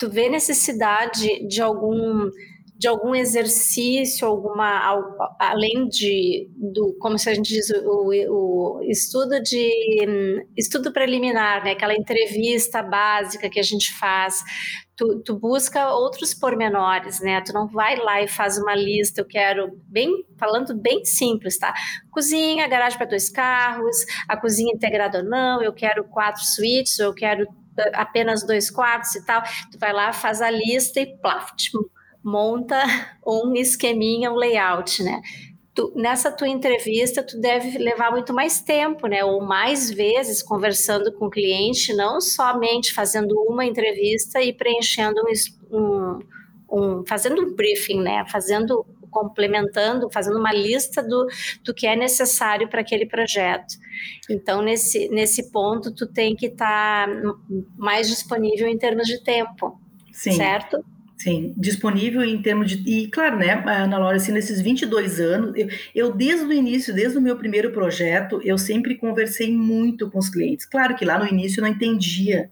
tu vê necessidade de algum de algum exercício, alguma além de do como se a gente diz o, o estudo de estudo preliminar, né? Aquela entrevista básica que a gente faz. Tu, tu, busca outros pormenores, né? Tu não vai lá e faz uma lista. Eu quero bem falando bem simples, tá? Cozinha, garagem para dois carros, a cozinha integrada ou não. Eu quero quatro suítes, eu quero apenas dois quartos e tal. Tu vai lá, faz a lista e plaf, monta um esqueminha, um layout, né? tu, nessa tua entrevista tu deve levar muito mais tempo, né? Ou mais vezes conversando com o cliente, não somente fazendo uma entrevista e preenchendo um, um, um fazendo um briefing, né? Fazendo complementando, fazendo uma lista do, do que é necessário para aquele projeto. Então, nesse, nesse ponto, tu tem que estar tá mais disponível em termos de tempo, Sim. certo? Sim, disponível em termos de. E claro, né, Ana Laura, assim, nesses 22 anos, eu, eu, desde o início, desde o meu primeiro projeto, eu sempre conversei muito com os clientes. Claro que lá no início eu não entendia,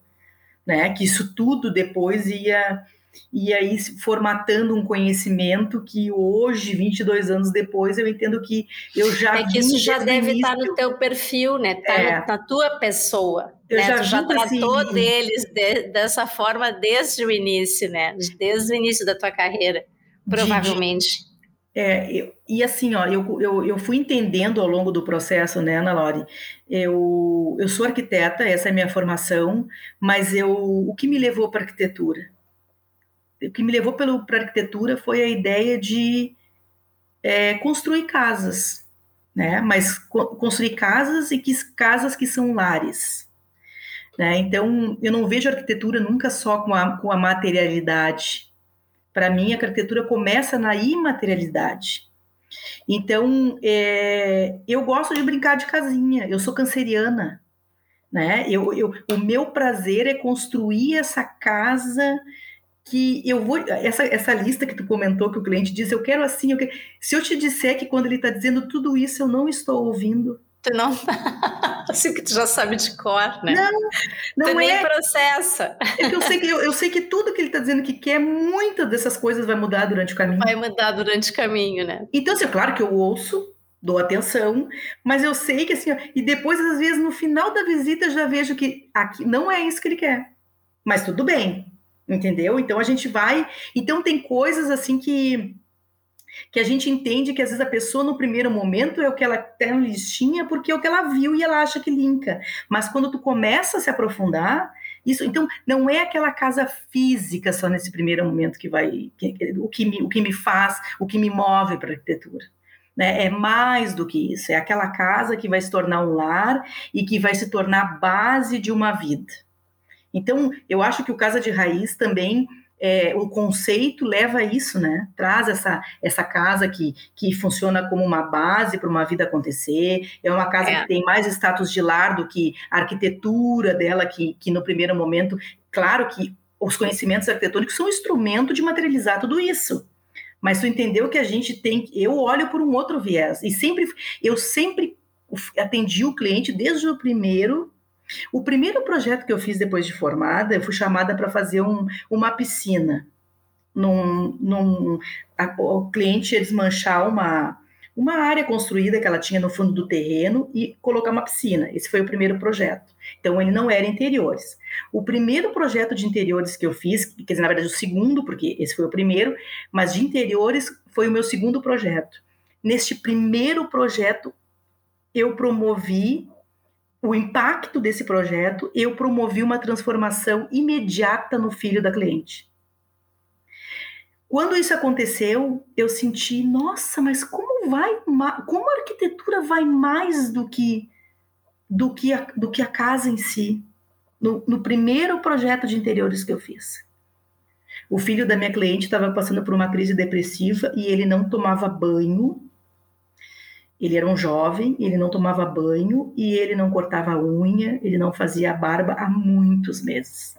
né, que isso tudo depois ia e aí formatando um conhecimento que hoje, 22 anos depois, eu entendo que eu já É que isso já deve estar no teu perfil, né? Tá é. na tua pessoa. Eu né? já, tu já tratou assim, deles de, dessa forma desde o início, né? Desde o início da tua carreira, provavelmente. De, é, eu, e assim, ó, eu, eu, eu fui entendendo ao longo do processo, né, Ana Lore? Eu, eu sou arquiteta, essa é a minha formação, mas eu, o que me levou para a arquitetura? O que me levou para a arquitetura foi a ideia de é, construir casas, né? Mas co construir casas e que casas que são lares. Né? Então, eu não vejo a arquitetura nunca só com a, com a materialidade. Para mim, a arquitetura começa na imaterialidade. Então, é, eu gosto de brincar de casinha. Eu sou canceriana, né? Eu, eu, o meu prazer é construir essa casa que eu vou. Essa, essa lista que tu comentou, que o cliente diz, eu quero assim, eu quero, se eu te disser que quando ele está dizendo tudo isso, eu não estou ouvindo. Tu não. assim que tu já sabe de cor, né? Não, não tu é. nem processa. É que eu sei que, eu, eu sei que tudo que ele está dizendo que quer, muitas dessas coisas vai mudar durante o caminho. Vai mudar durante o caminho, né? Então, assim, é claro que eu ouço, dou atenção, mas eu sei que assim, e depois, às vezes, no final da visita, já vejo que aqui não é isso que ele quer. Mas tudo bem, entendeu? Então a gente vai. Então tem coisas assim que que a gente entende que às vezes a pessoa no primeiro momento é o que ela tem na listinha porque é o que ela viu e ela acha que linka. Mas quando tu começa a se aprofundar, isso, então não é aquela casa física só nesse primeiro momento que vai que, o que me, o que me faz, o que me move para a arquitetura. Né? É mais do que isso, é aquela casa que vai se tornar um lar e que vai se tornar base de uma vida. Então, eu acho que o Casa de Raiz também é, o conceito leva a isso, né? Traz essa, essa casa que, que funciona como uma base para uma vida acontecer. É uma casa é. que tem mais status de lar do que a arquitetura dela, que, que no primeiro momento, claro que os conhecimentos arquitetônicos são um instrumento de materializar tudo isso. Mas tu entendeu que a gente tem, eu olho por um outro viés e sempre eu sempre atendi o cliente desde o primeiro o primeiro projeto que eu fiz depois de formada, eu fui chamada para fazer um, uma piscina. Num, num, a, o cliente ia desmanchar uma, uma área construída que ela tinha no fundo do terreno e colocar uma piscina. Esse foi o primeiro projeto. Então, ele não era interiores. O primeiro projeto de interiores que eu fiz, quer dizer, na verdade, o segundo, porque esse foi o primeiro, mas de interiores foi o meu segundo projeto. Neste primeiro projeto, eu promovi o impacto desse projeto, eu promovi uma transformação imediata no filho da cliente. Quando isso aconteceu, eu senti, nossa, mas como vai, como a arquitetura vai mais do que do que a, do que a casa em si? No, no primeiro projeto de interiores que eu fiz. O filho da minha cliente estava passando por uma crise depressiva e ele não tomava banho ele era um jovem, ele não tomava banho e ele não cortava unha, ele não fazia barba há muitos meses.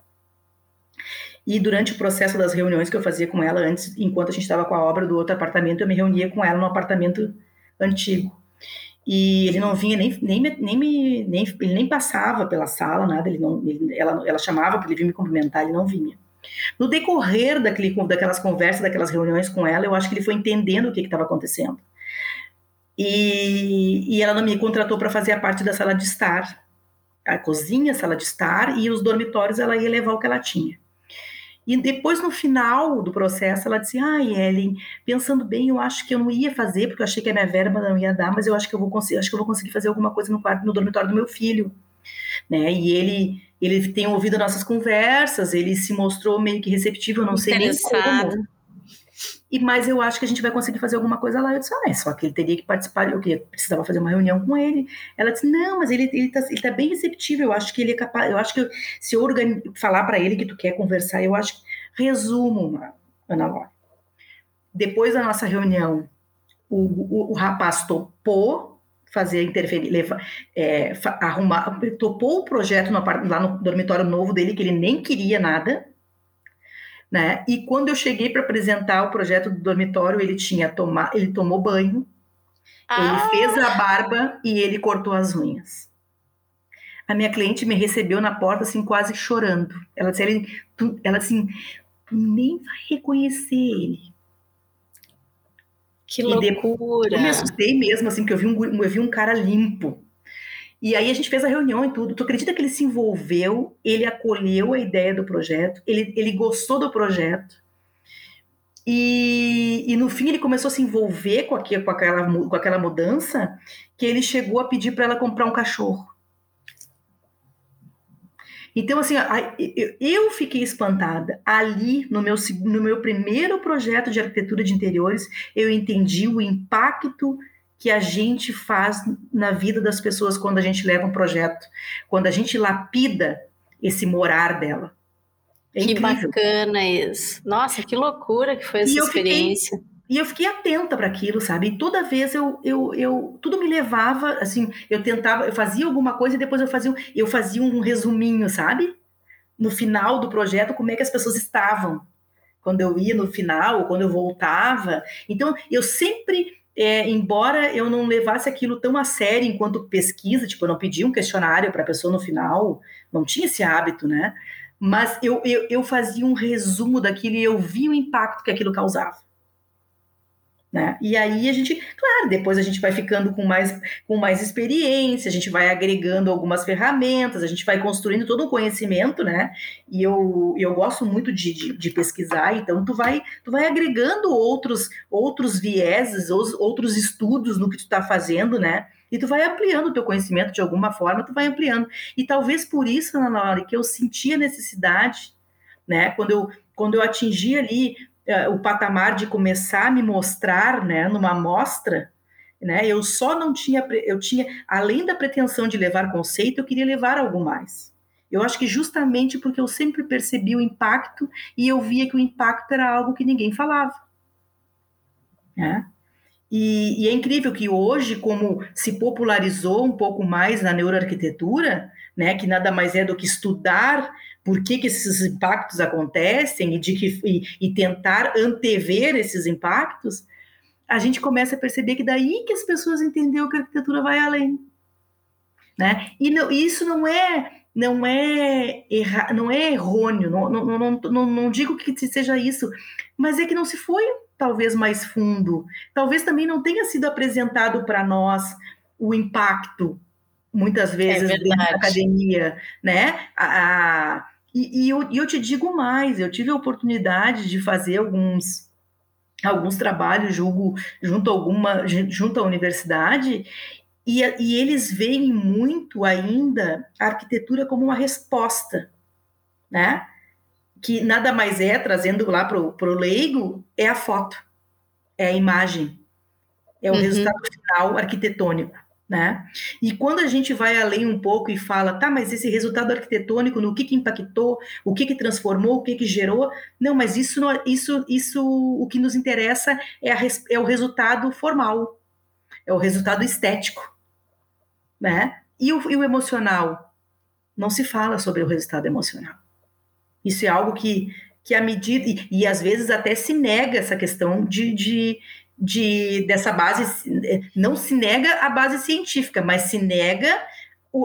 E durante o processo das reuniões que eu fazia com ela antes, enquanto a gente estava com a obra do outro apartamento, eu me reunia com ela no apartamento antigo. E ele não vinha nem, nem, nem, me, nem ele nem passava pela sala, nada, ele não, ele, ela, ela chamava para ele vir me cumprimentar, ele não vinha. No decorrer daquele, daquelas conversas, daquelas reuniões com ela, eu acho que ele foi entendendo o que estava acontecendo. E, e ela não me contratou para fazer a parte da sala de estar, a cozinha, a sala de estar e os dormitórios ela ia levar o que ela tinha. E depois, no final do processo, ela disse: ah, Ellen, pensando bem, eu acho que eu não ia fazer, porque eu achei que a minha verba não ia dar, mas eu acho que eu vou conseguir, acho que eu vou conseguir fazer alguma coisa no quarto, no dormitório do meu filho. Né? E ele, ele tem ouvido nossas conversas, ele se mostrou meio que receptivo, eu não sei nem como. E mas eu acho que a gente vai conseguir fazer alguma coisa lá. Eu disse, ah, é só que ele teria que participar, eu queria, precisava fazer uma reunião com ele. Ela disse, não, mas ele, ele, tá, tá bem receptivo, eu acho que ele é capaz, eu acho que se eu falar para ele que tu quer conversar, eu acho que, resumo, Ana Laura, depois da nossa reunião, o, o, o rapaz topou fazer interferir, levar, é, arrumar, topou o projeto no, lá no dormitório novo dele, que ele nem queria nada, né? E quando eu cheguei para apresentar o projeto do dormitório, ele tinha tomar, ele tomou banho, ah. ele fez a barba e ele cortou as unhas. A minha cliente me recebeu na porta assim quase chorando. Ela disse, ele, tu, ela assim, tu nem vai reconhecer ele. Que loucura! Eu me assustei mesmo, assim, porque eu vi um, eu vi um cara limpo. E aí a gente fez a reunião e tudo. Tu acredita que ele se envolveu, ele acolheu a ideia do projeto, ele, ele gostou do projeto. E, e no fim ele começou a se envolver com, aqui, com, aquela, com aquela mudança que ele chegou a pedir para ela comprar um cachorro. Então, assim, eu fiquei espantada. Ali, no meu, no meu primeiro projeto de arquitetura de interiores, eu entendi o impacto que a gente faz na vida das pessoas quando a gente leva um projeto, quando a gente lapida esse morar dela. É que incrível. bacana isso. Nossa, que loucura que foi essa experiência. Fiquei, e eu fiquei atenta para aquilo, sabe? E toda vez eu, eu, eu, tudo me levava, assim, eu tentava, eu fazia alguma coisa e depois eu fazia, eu fazia um resuminho, sabe? No final do projeto, como é que as pessoas estavam quando eu ia no final, ou quando eu voltava. Então, eu sempre, é, embora eu não levasse aquilo tão a sério enquanto pesquisa, tipo, eu não pedia um questionário para a pessoa no final, não tinha esse hábito, né? Mas eu, eu, eu fazia um resumo daquilo e eu vi o impacto que aquilo causava. Né? E aí a gente, claro, depois a gente vai ficando com mais, com mais experiência, a gente vai agregando algumas ferramentas, a gente vai construindo todo um conhecimento, né? E eu, eu gosto muito de, de, de pesquisar, então tu vai, tu vai agregando outros, outros vieses, outros estudos no que tu está fazendo, né? E tu vai ampliando o teu conhecimento de alguma forma, tu vai ampliando. E talvez por isso, na hora que eu senti a necessidade, né? Quando eu, quando eu atingi ali o patamar de começar a me mostrar, né, numa mostra, né, eu só não tinha, eu tinha, além da pretensão de levar conceito, eu queria levar algo mais. Eu acho que justamente porque eu sempre percebi o impacto e eu via que o impacto era algo que ninguém falava. Né? E, e, é incrível que hoje, como se popularizou um pouco mais na neuroarquitetura, né, que nada mais é do que estudar por que, que esses impactos acontecem e, de que, e, e tentar antever esses impactos, a gente começa a perceber que daí que as pessoas entenderam que a arquitetura vai além. Né? E não, isso não é não é erra, não é errôneo, não, não, não, não, não digo que seja isso, mas é que não se foi talvez mais fundo. Talvez também não tenha sido apresentado para nós o impacto, muitas vezes, é dentro da academia, né? A, a e, e, eu, e eu te digo mais, eu tive a oportunidade de fazer alguns alguns trabalhos julgo, junto a alguma junto à universidade e, e eles veem muito ainda a arquitetura como uma resposta, né? Que nada mais é, trazendo lá para o leigo, é a foto, é a imagem, é o uhum. resultado final arquitetônico. Né? E quando a gente vai além um pouco e fala, tá, mas esse resultado arquitetônico, no que, que impactou, o que, que transformou, o que, que gerou, não, mas isso, isso, isso, o que nos interessa é, a, é o resultado formal, é o resultado estético, né? E o, e o emocional? Não se fala sobre o resultado emocional. Isso é algo que, que a medida, e, e às vezes até se nega essa questão de, de de, dessa base, não se nega a base científica, mas se nega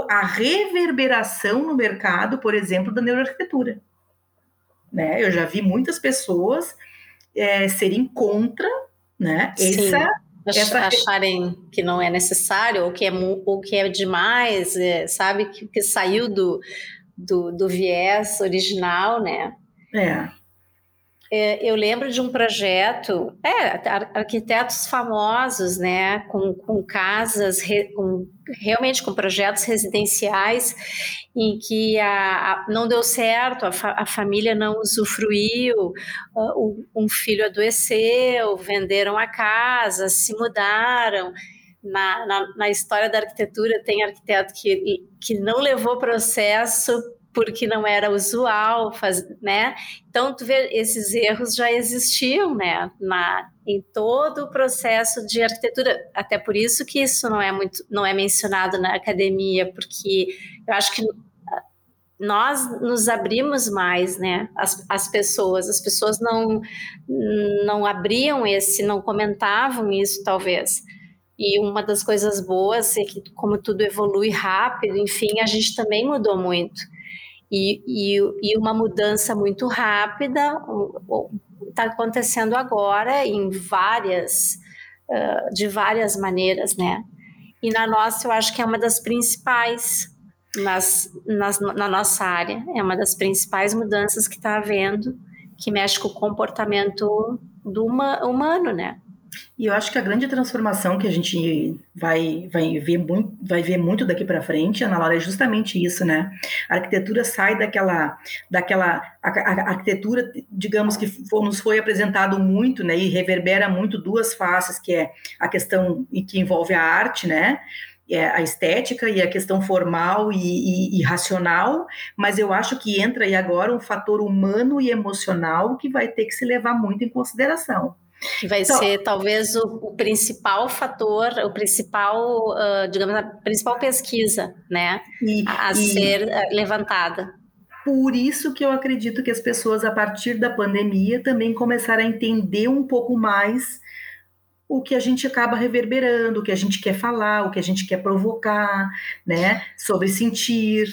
a reverberação no mercado, por exemplo, da neuroarquitetura. Né? Eu já vi muitas pessoas é, serem contra né, essa, essa, acharem que não é necessário ou que é, ou que é demais, é, sabe, que, que saiu do, do, do viés original, né? É. É, eu lembro de um projeto, é, arquitetos famosos, né, com, com casas, re, com, realmente com projetos residenciais, em que a, a não deu certo, a, fa, a, família não usufruiu, uh, um filho adoeceu, venderam a casa, se mudaram. Na, na, na história da arquitetura, tem arquiteto que, que não levou processo porque não era usual, né? Então, tu vê, esses erros já existiam, né? Na, em todo o processo de arquitetura. Até por isso que isso não é muito, não é mencionado na academia, porque eu acho que nós nos abrimos mais, né? As, as pessoas, as pessoas não não abriam esse, não comentavam isso, talvez. E uma das coisas boas é que, como tudo evolui rápido, enfim, a gente também mudou muito e, e, e uma mudança muito rápida está acontecendo agora em várias, uh, de várias maneiras, né? E na nossa, eu acho que é uma das principais, nas, nas, na nossa área, é uma das principais mudanças que está havendo, que mexe com o comportamento do uma, humano, né? E eu acho que a grande transformação que a gente vai, vai, ver, muito, vai ver muito daqui para frente, Ana Laura, é justamente isso, né? A arquitetura sai daquela, daquela a, a arquitetura, digamos que nos foi apresentado muito, né? E reverbera muito duas faces, que é a questão que envolve a arte, né? É a estética e a questão formal e, e, e, racional, mas eu acho que entra aí agora um fator humano e emocional que vai ter que se levar muito em consideração. Que vai então, ser talvez o, o, principal fator, o principal, uh, digamos, a principal pesquisa, né, e, a, e, ser uh, levantada. Por isso que eu acredito que as pessoas, a partir da pandemia, também começaram a entender um pouco mais o que a gente acaba reverberando, o que a gente quer falar, o que a gente quer provocar, né, sobre sentir,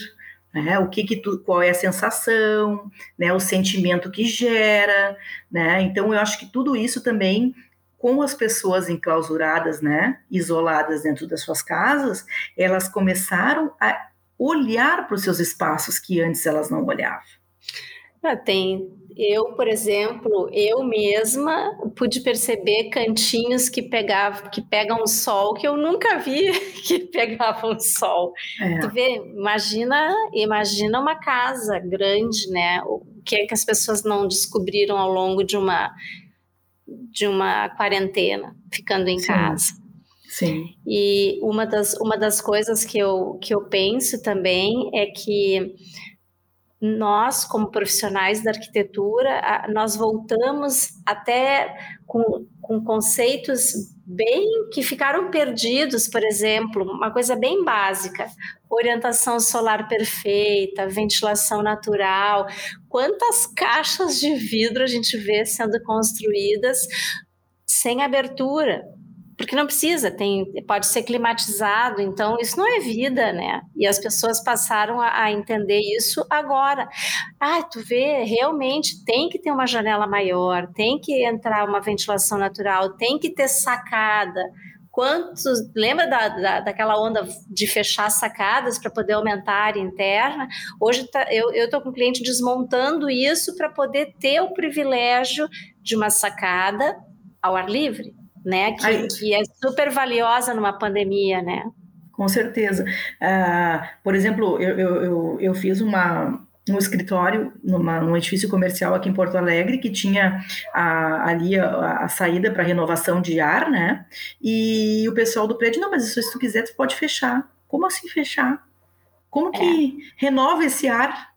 né? O que, que tu, qual é a sensação, né? O sentimento que gera, né? Então eu acho que tudo isso também com as pessoas enclausuradas, né, isoladas dentro das suas casas, elas começaram a olhar para os seus espaços que antes elas não olhavam. Ah, tem. Eu, por exemplo, eu mesma pude perceber cantinhos que pegavam, que pegam sol que eu nunca vi que pegavam sol. É. Tu vê, imagina, imagina uma casa grande, né? O que é que as pessoas não descobriram ao longo de uma de uma quarentena, ficando em Sim. casa. Sim. E uma das, uma das coisas que eu, que eu penso também é que nós, como profissionais da arquitetura, nós voltamos até com, com conceitos bem que ficaram perdidos, por exemplo, uma coisa bem básica, orientação solar perfeita, ventilação natural, quantas caixas de vidro a gente vê sendo construídas sem abertura, porque não precisa, tem, pode ser climatizado, então isso não é vida, né? E as pessoas passaram a, a, entender isso agora. Ah, tu vê, realmente tem que ter uma janela maior, tem que entrar uma ventilação natural, tem que ter sacada. Quantos, lembra da, da, daquela onda de fechar sacadas para poder aumentar a área interna? Hoje tá, eu estou com o cliente desmontando isso para poder ter o privilégio de uma sacada ao ar livre né? Que, que é super valiosa numa pandemia, né? Com certeza. Uh, por exemplo, eu, eu, eu, eu fiz uma, um escritório numa, num edifício comercial aqui em Porto Alegre que tinha a, ali a, a saída para renovação de ar, né? E o pessoal do prédio, não, mas isso, se tu quiser, tu pode fechar. Como assim fechar? Como que é. renova esse ar?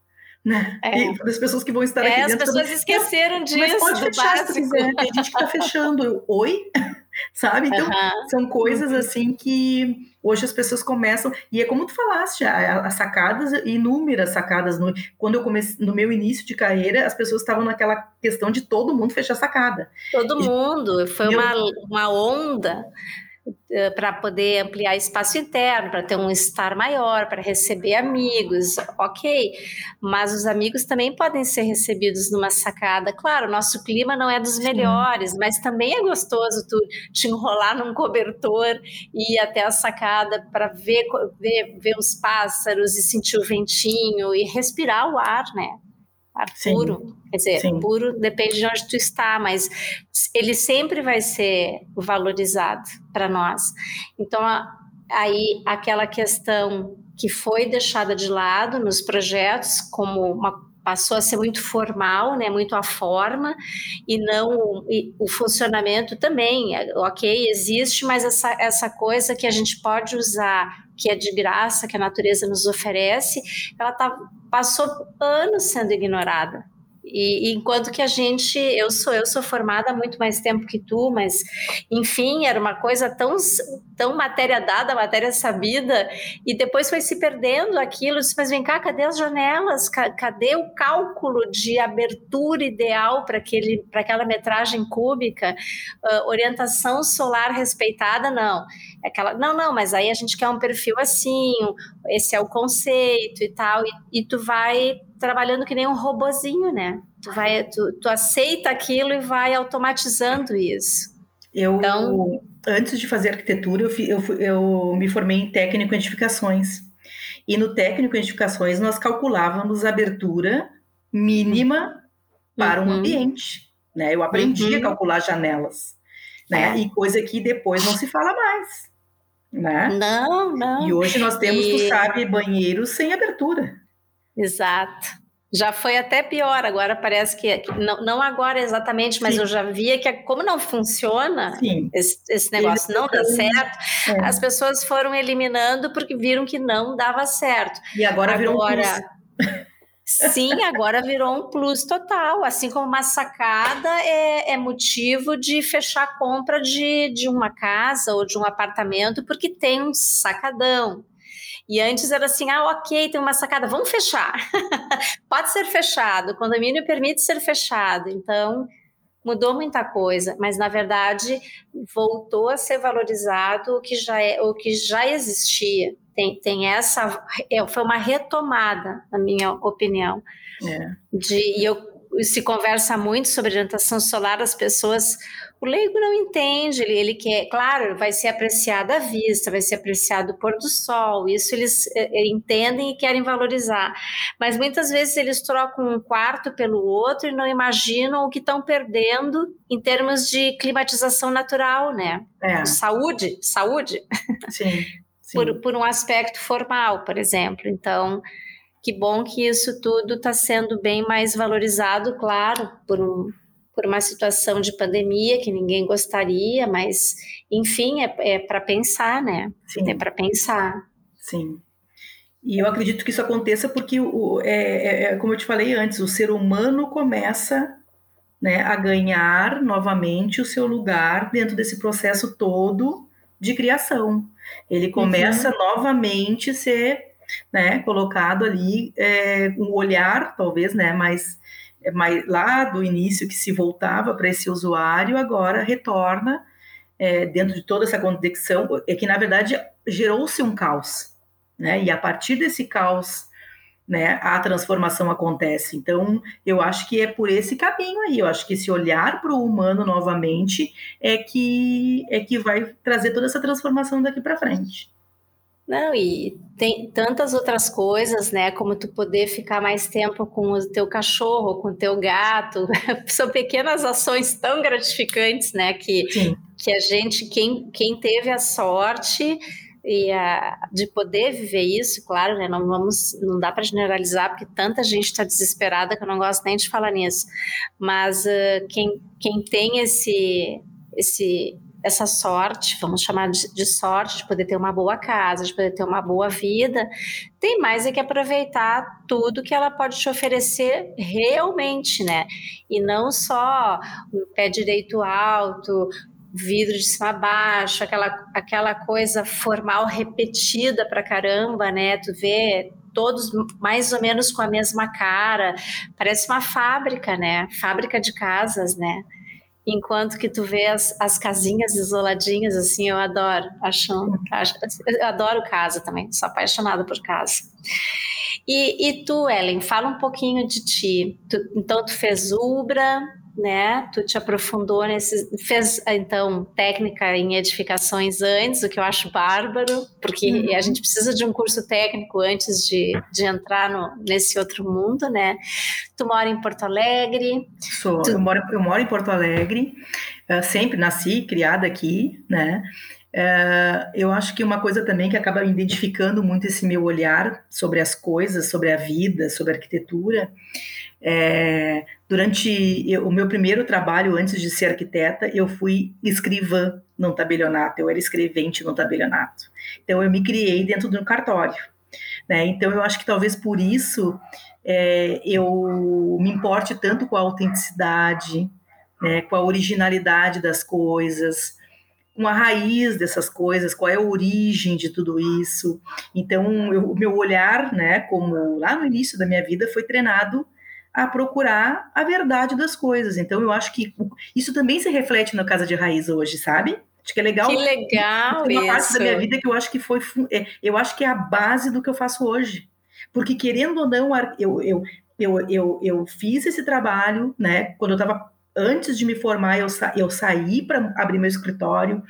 Né? É. E das pessoas que vão estar é, aqui dentro. As pessoas também. esqueceram disso. Mas pode fechar básico. se quiser. Tem gente que está fechando. Oi? Sabe? Então, são coisas uhum. assim que hoje as pessoas começam. E é como tu falaste, as sacadas, inúmeras sacadas. No, quando eu comecei, no meu início de carreira, as pessoas estavam naquela questão de todo mundo fechar sacada. Todo e, mundo. Foi uma, eu, uma onda para poder ampliar espaço interno, para ter um estar maior, para receber amigos, ok. Mas os amigos também podem ser recebidos numa sacada. Claro, nosso clima não é dos melhores, Sim. mas também é gostoso tu te enrolar num cobertor e ir até a sacada para ver, ver, ver os pássaros e sentir o ventinho e respirar o ar, né? Ar puro. Quer dizer, Sim. puro depende de onde tu está, mas ele sempre vai ser valorizado para nós. Então, aí aquela questão que foi deixada de lado nos projetos como uma passou a ser muito formal, né, muito a forma e não e o funcionamento também, é, ok, existe, mas essa, essa coisa que a gente pode usar, que é de graça, que a natureza nos oferece, ela tá, passou anos sendo ignorada. E, enquanto que a gente, eu sou eu sou formada há muito mais tempo que tu, mas enfim, era uma coisa tão tão matéria dada, matéria sabida, e depois foi se perdendo aquilo, disse, mas vem cá, cadê as janelas? Cadê o cálculo de abertura ideal para aquela metragem cúbica? Uh, orientação solar respeitada, não. É aquela, não, não, mas aí a gente quer um perfil assim, esse é o conceito e tal, e, e tu vai trabalhando que nem um robozinho, né? Tu, vai, tu, tu aceita aquilo e vai automatizando isso. Eu, então, antes de fazer arquitetura, eu, eu, eu me formei em técnico em edificações. E no técnico em edificações, nós calculávamos a abertura mínima para uhum. um ambiente. Né? Eu aprendi uhum. a calcular janelas. Né? É. E coisa que depois não se fala mais. Né? Não, não. E hoje nós temos, e... tu sabe, banheiros sem abertura. Exato. Já foi até pior, agora parece que, não, não agora exatamente, mas Sim. eu já via que como não funciona esse, esse, negócio, não dá certo, é. as pessoas foram eliminando porque viram que não dava certo. E agora, agora virou um Sim, agora virou um plus total. Assim como uma sacada é, é, motivo de fechar a compra de, de uma casa ou de um apartamento porque tem um sacadão. E antes era assim: ah, ok, tem uma sacada, vamos fechar. Pode ser fechado, o condomínio permite ser fechado. Então, mudou muita coisa, mas na verdade voltou a ser valorizado o que já, é, o que já existia. Tem, tem essa. É, foi uma retomada, na minha opinião. É. De, e eu se conversa muito sobre orientação solar, as pessoas, o leigo não entende, ele, ele quer, claro, vai ser apreciada a vista, vai ser apreciado o pôr do sol, isso eles é, entendem e querem valorizar, mas muitas vezes eles trocam um quarto pelo outro e não imaginam o que estão perdendo em termos de climatização natural, né? É. Saúde, saúde. Sim. Sim. Por, por um aspecto formal, por exemplo. Então, que bom que isso tudo está sendo bem mais valorizado, claro, por, um, por uma situação de pandemia que ninguém gostaria, mas, enfim, é, é para pensar, né? Sim. É para pensar. Sim. E eu acredito que isso aconteça porque, o, é, é, é, como eu te falei antes, o ser humano começa né, a ganhar novamente o seu lugar dentro desse processo todo de criação. Ele começa uhum. novamente a ser né, colocado ali é, um olhar, talvez, né, mais, mais lá do início que se voltava para esse usuário, agora retorna é, dentro de toda essa conexão, é que na verdade gerou-se um caos, né, e a partir desse caos né, a transformação acontece. Então, eu acho que é por esse caminho aí. Eu acho que esse olhar para o humano novamente é que é que vai trazer toda essa transformação daqui para frente. Não, e tem tantas outras coisas, né? Como tu poder ficar mais tempo com o teu cachorro, com o teu gato. São pequenas ações tão gratificantes, né? Que, que a gente, quem, quem teve a sorte e a, de poder viver isso, claro, né? Não vamos, não dá para generalizar porque tanta gente está desesperada que eu não gosto nem de falar nisso. Mas uh, quem, quem tem esse esse essa sorte, vamos chamar de, de, sorte, de poder ter uma boa casa, de poder ter uma boa vida, tem mais é que aproveitar tudo que ela pode te oferecer realmente, né? E não só um pé direito alto, vidro de cima a baixo, aquela, aquela coisa formal repetida pra caramba, né? Tu vê todos mais ou menos com a mesma cara, parece uma fábrica, né? Fábrica de casas, né? Enquanto que tu vê as, as casinhas isoladinhas, assim, eu adoro, acho, eu adoro casa também, sou apaixonada por casa. E, e tu, Ellen, fala um pouquinho de ti. Tu, então, tu fez Ubra, né? Tu te aprofundou nesse, fez então técnica em edificações antes, o que eu acho bárbaro, porque uhum. a gente precisa de um curso técnico antes de, de entrar no, nesse outro mundo, né? Tu mora em Porto Alegre? Sou, tu... eu, moro, eu moro em Porto Alegre, uh, sempre nasci, criada aqui, né? Uh, eu acho que uma coisa também que acaba identificando muito esse meu olhar sobre as coisas, sobre a vida, sobre a arquitetura, é, durante o meu primeiro trabalho, antes de ser arquiteta, eu fui escrivã no tabelionato, eu era escrevente no tabelionato. Então, eu me criei dentro de um cartório. Né? Então, eu acho que talvez por isso é, eu me importe tanto com a autenticidade, né, com a originalidade das coisas, com a raiz dessas coisas, qual é a origem de tudo isso. Então, eu, o meu olhar, né, como lá no início da minha vida, foi treinado a procurar a verdade das coisas. Então, eu acho que isso também se reflete na Casa de Raiz hoje, sabe? Acho que é legal. Que legal Tem uma parte da minha vida que eu acho que foi, é, eu acho que é a base do que eu faço hoje. Porque querendo ou não, eu, eu, eu, eu, eu fiz esse trabalho, né? Quando eu estava antes de me formar, eu, sa eu saí para abrir meu escritório,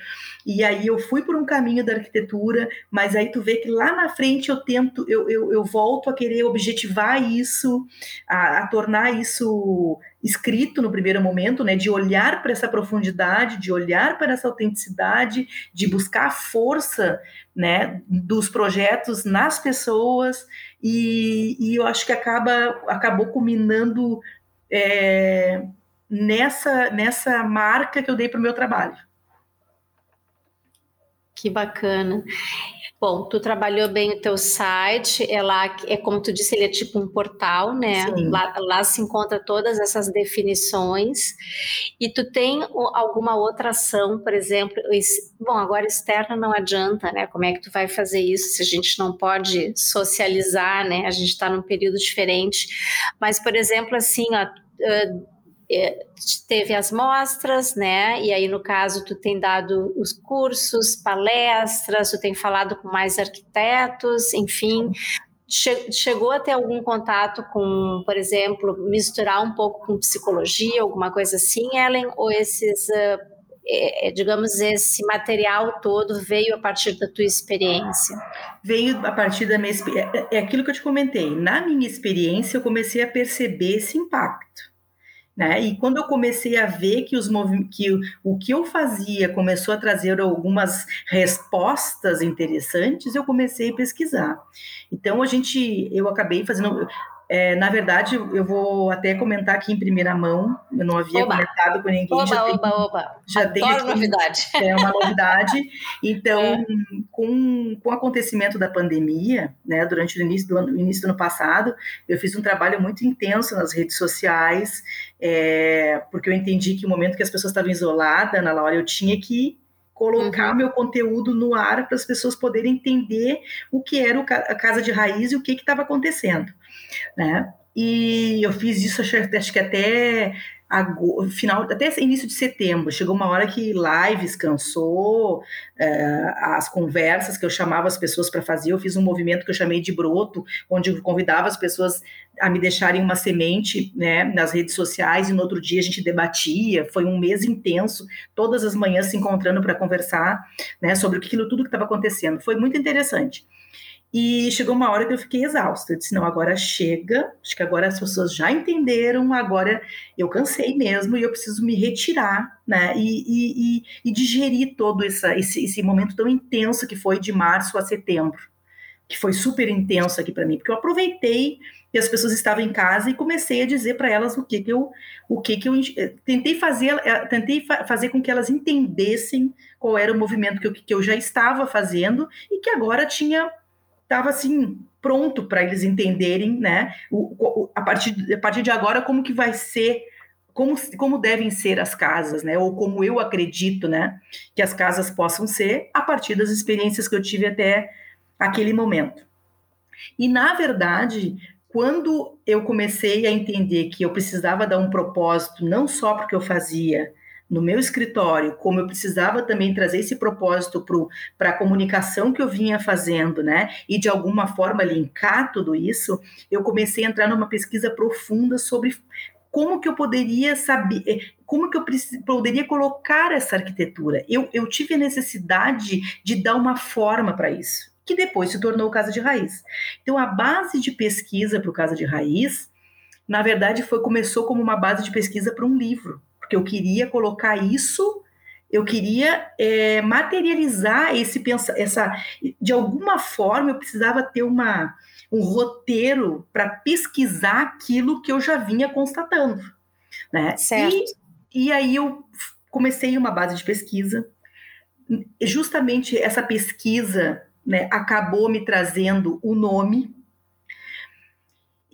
e aí eu fui por um caminho da arquitetura, mas aí tu vê que lá na frente eu tento, eu, eu, eu volto a querer objetivar isso, a, a tornar isso escrito no primeiro momento, né, de olhar para essa profundidade, de olhar para essa autenticidade, de buscar a força, né, dos projetos nas pessoas, e, e eu acho que acaba, acabou culminando é, nessa, nessa marca que eu dei para o meu trabalho. Que bacana. Bom, tu trabalhou bem o teu site, é lá, é como tu disse, ele é tipo um portal, né? Lá, lá, se encontra todas essas definições. E tu tem alguma outra ação, por exemplo, bom, agora externa não adianta, né? Como é que tu vai fazer isso se a gente não pode socializar, né? A gente está num período diferente. Mas, por exemplo, assim, ó, teve as mostras, né? E aí, no caso, tu tem dado os cursos, palestras, tu tem falado com mais arquitetos, enfim. Che chegou a ter algum contato com, por exemplo, misturar um pouco com psicologia, alguma coisa assim, Ellen? Ou esses, uh, é, digamos, esse material todo veio a partir da tua experiência? Veio a partir da minha experiência. É, é aquilo que eu te comentei. Na minha experiência, eu comecei a perceber esse impacto. Né? E quando eu comecei a ver que, os que o que eu fazia começou a trazer algumas respostas interessantes, eu comecei a pesquisar. Então a gente, eu acabei fazendo, é, na verdade, eu vou até comentar aqui em primeira mão, eu não havia oba. comentado com ninguém. Oba, já oba, tem, oba. Já Adoro tem novidade. É uma novidade. Então, é. com, com o acontecimento da pandemia, né, durante o início do, ano, início do ano passado, eu fiz um trabalho muito intenso nas redes sociais, é, porque eu entendi que o momento que as pessoas estavam isoladas, na hora eu tinha que colocar uhum. meu conteúdo no ar para as pessoas poderem entender o que era a casa de raiz e o que estava acontecendo, né? E eu fiz isso, acho, que até final, até início de setembro, chegou uma hora que lives cansou, é, as conversas que eu chamava as pessoas para fazer, eu fiz um movimento que eu chamei de broto, onde eu convidava as pessoas a me deixarem uma semente né, nas redes sociais, e no outro dia a gente debatia, foi um mês intenso, todas as manhãs se encontrando para conversar né, sobre aquilo tudo que estava acontecendo, foi muito interessante. E chegou uma hora que eu fiquei exausta. Eu disse: não, agora chega. Acho que agora as pessoas já entenderam. Agora eu cansei mesmo e eu preciso me retirar, né? E, e, e digerir todo essa, esse, esse momento tão intenso que foi de março a setembro, que foi super intenso aqui para mim, porque eu aproveitei que as pessoas estavam em casa e comecei a dizer para elas o que, que eu o que que eu eh, tentei fazer eh, tentei fa fazer com que elas entendessem qual era o movimento que eu, que eu já estava fazendo e que agora tinha estava assim pronto para eles entenderem, né? O, o, a, partir, a partir de agora como que vai ser como, como devem ser as casas, né? Ou como eu acredito, né? Que as casas possam ser a partir das experiências que eu tive até aquele momento. E na verdade, quando eu comecei a entender que eu precisava dar um propósito, não só porque eu fazia, no meu escritório, como eu precisava também trazer esse propósito para a comunicação que eu vinha fazendo, né? E de alguma forma linkar tudo isso, eu comecei a entrar numa pesquisa profunda sobre como que eu poderia saber, eh, como que eu poderia colocar essa arquitetura. Eu, eu tive a necessidade de dar uma forma para isso, que depois se tornou Casa de Raiz. Então, a base de pesquisa para o Casa de Raiz, na verdade, foi começou como uma base de pesquisa para um livro, porque eu queria colocar isso eu queria é, materializar esse essa de alguma forma eu precisava ter uma um roteiro para pesquisar aquilo que eu já vinha constatando, né? Certo. E, e aí eu comecei uma base de pesquisa. Justamente essa pesquisa, né, acabou me trazendo o nome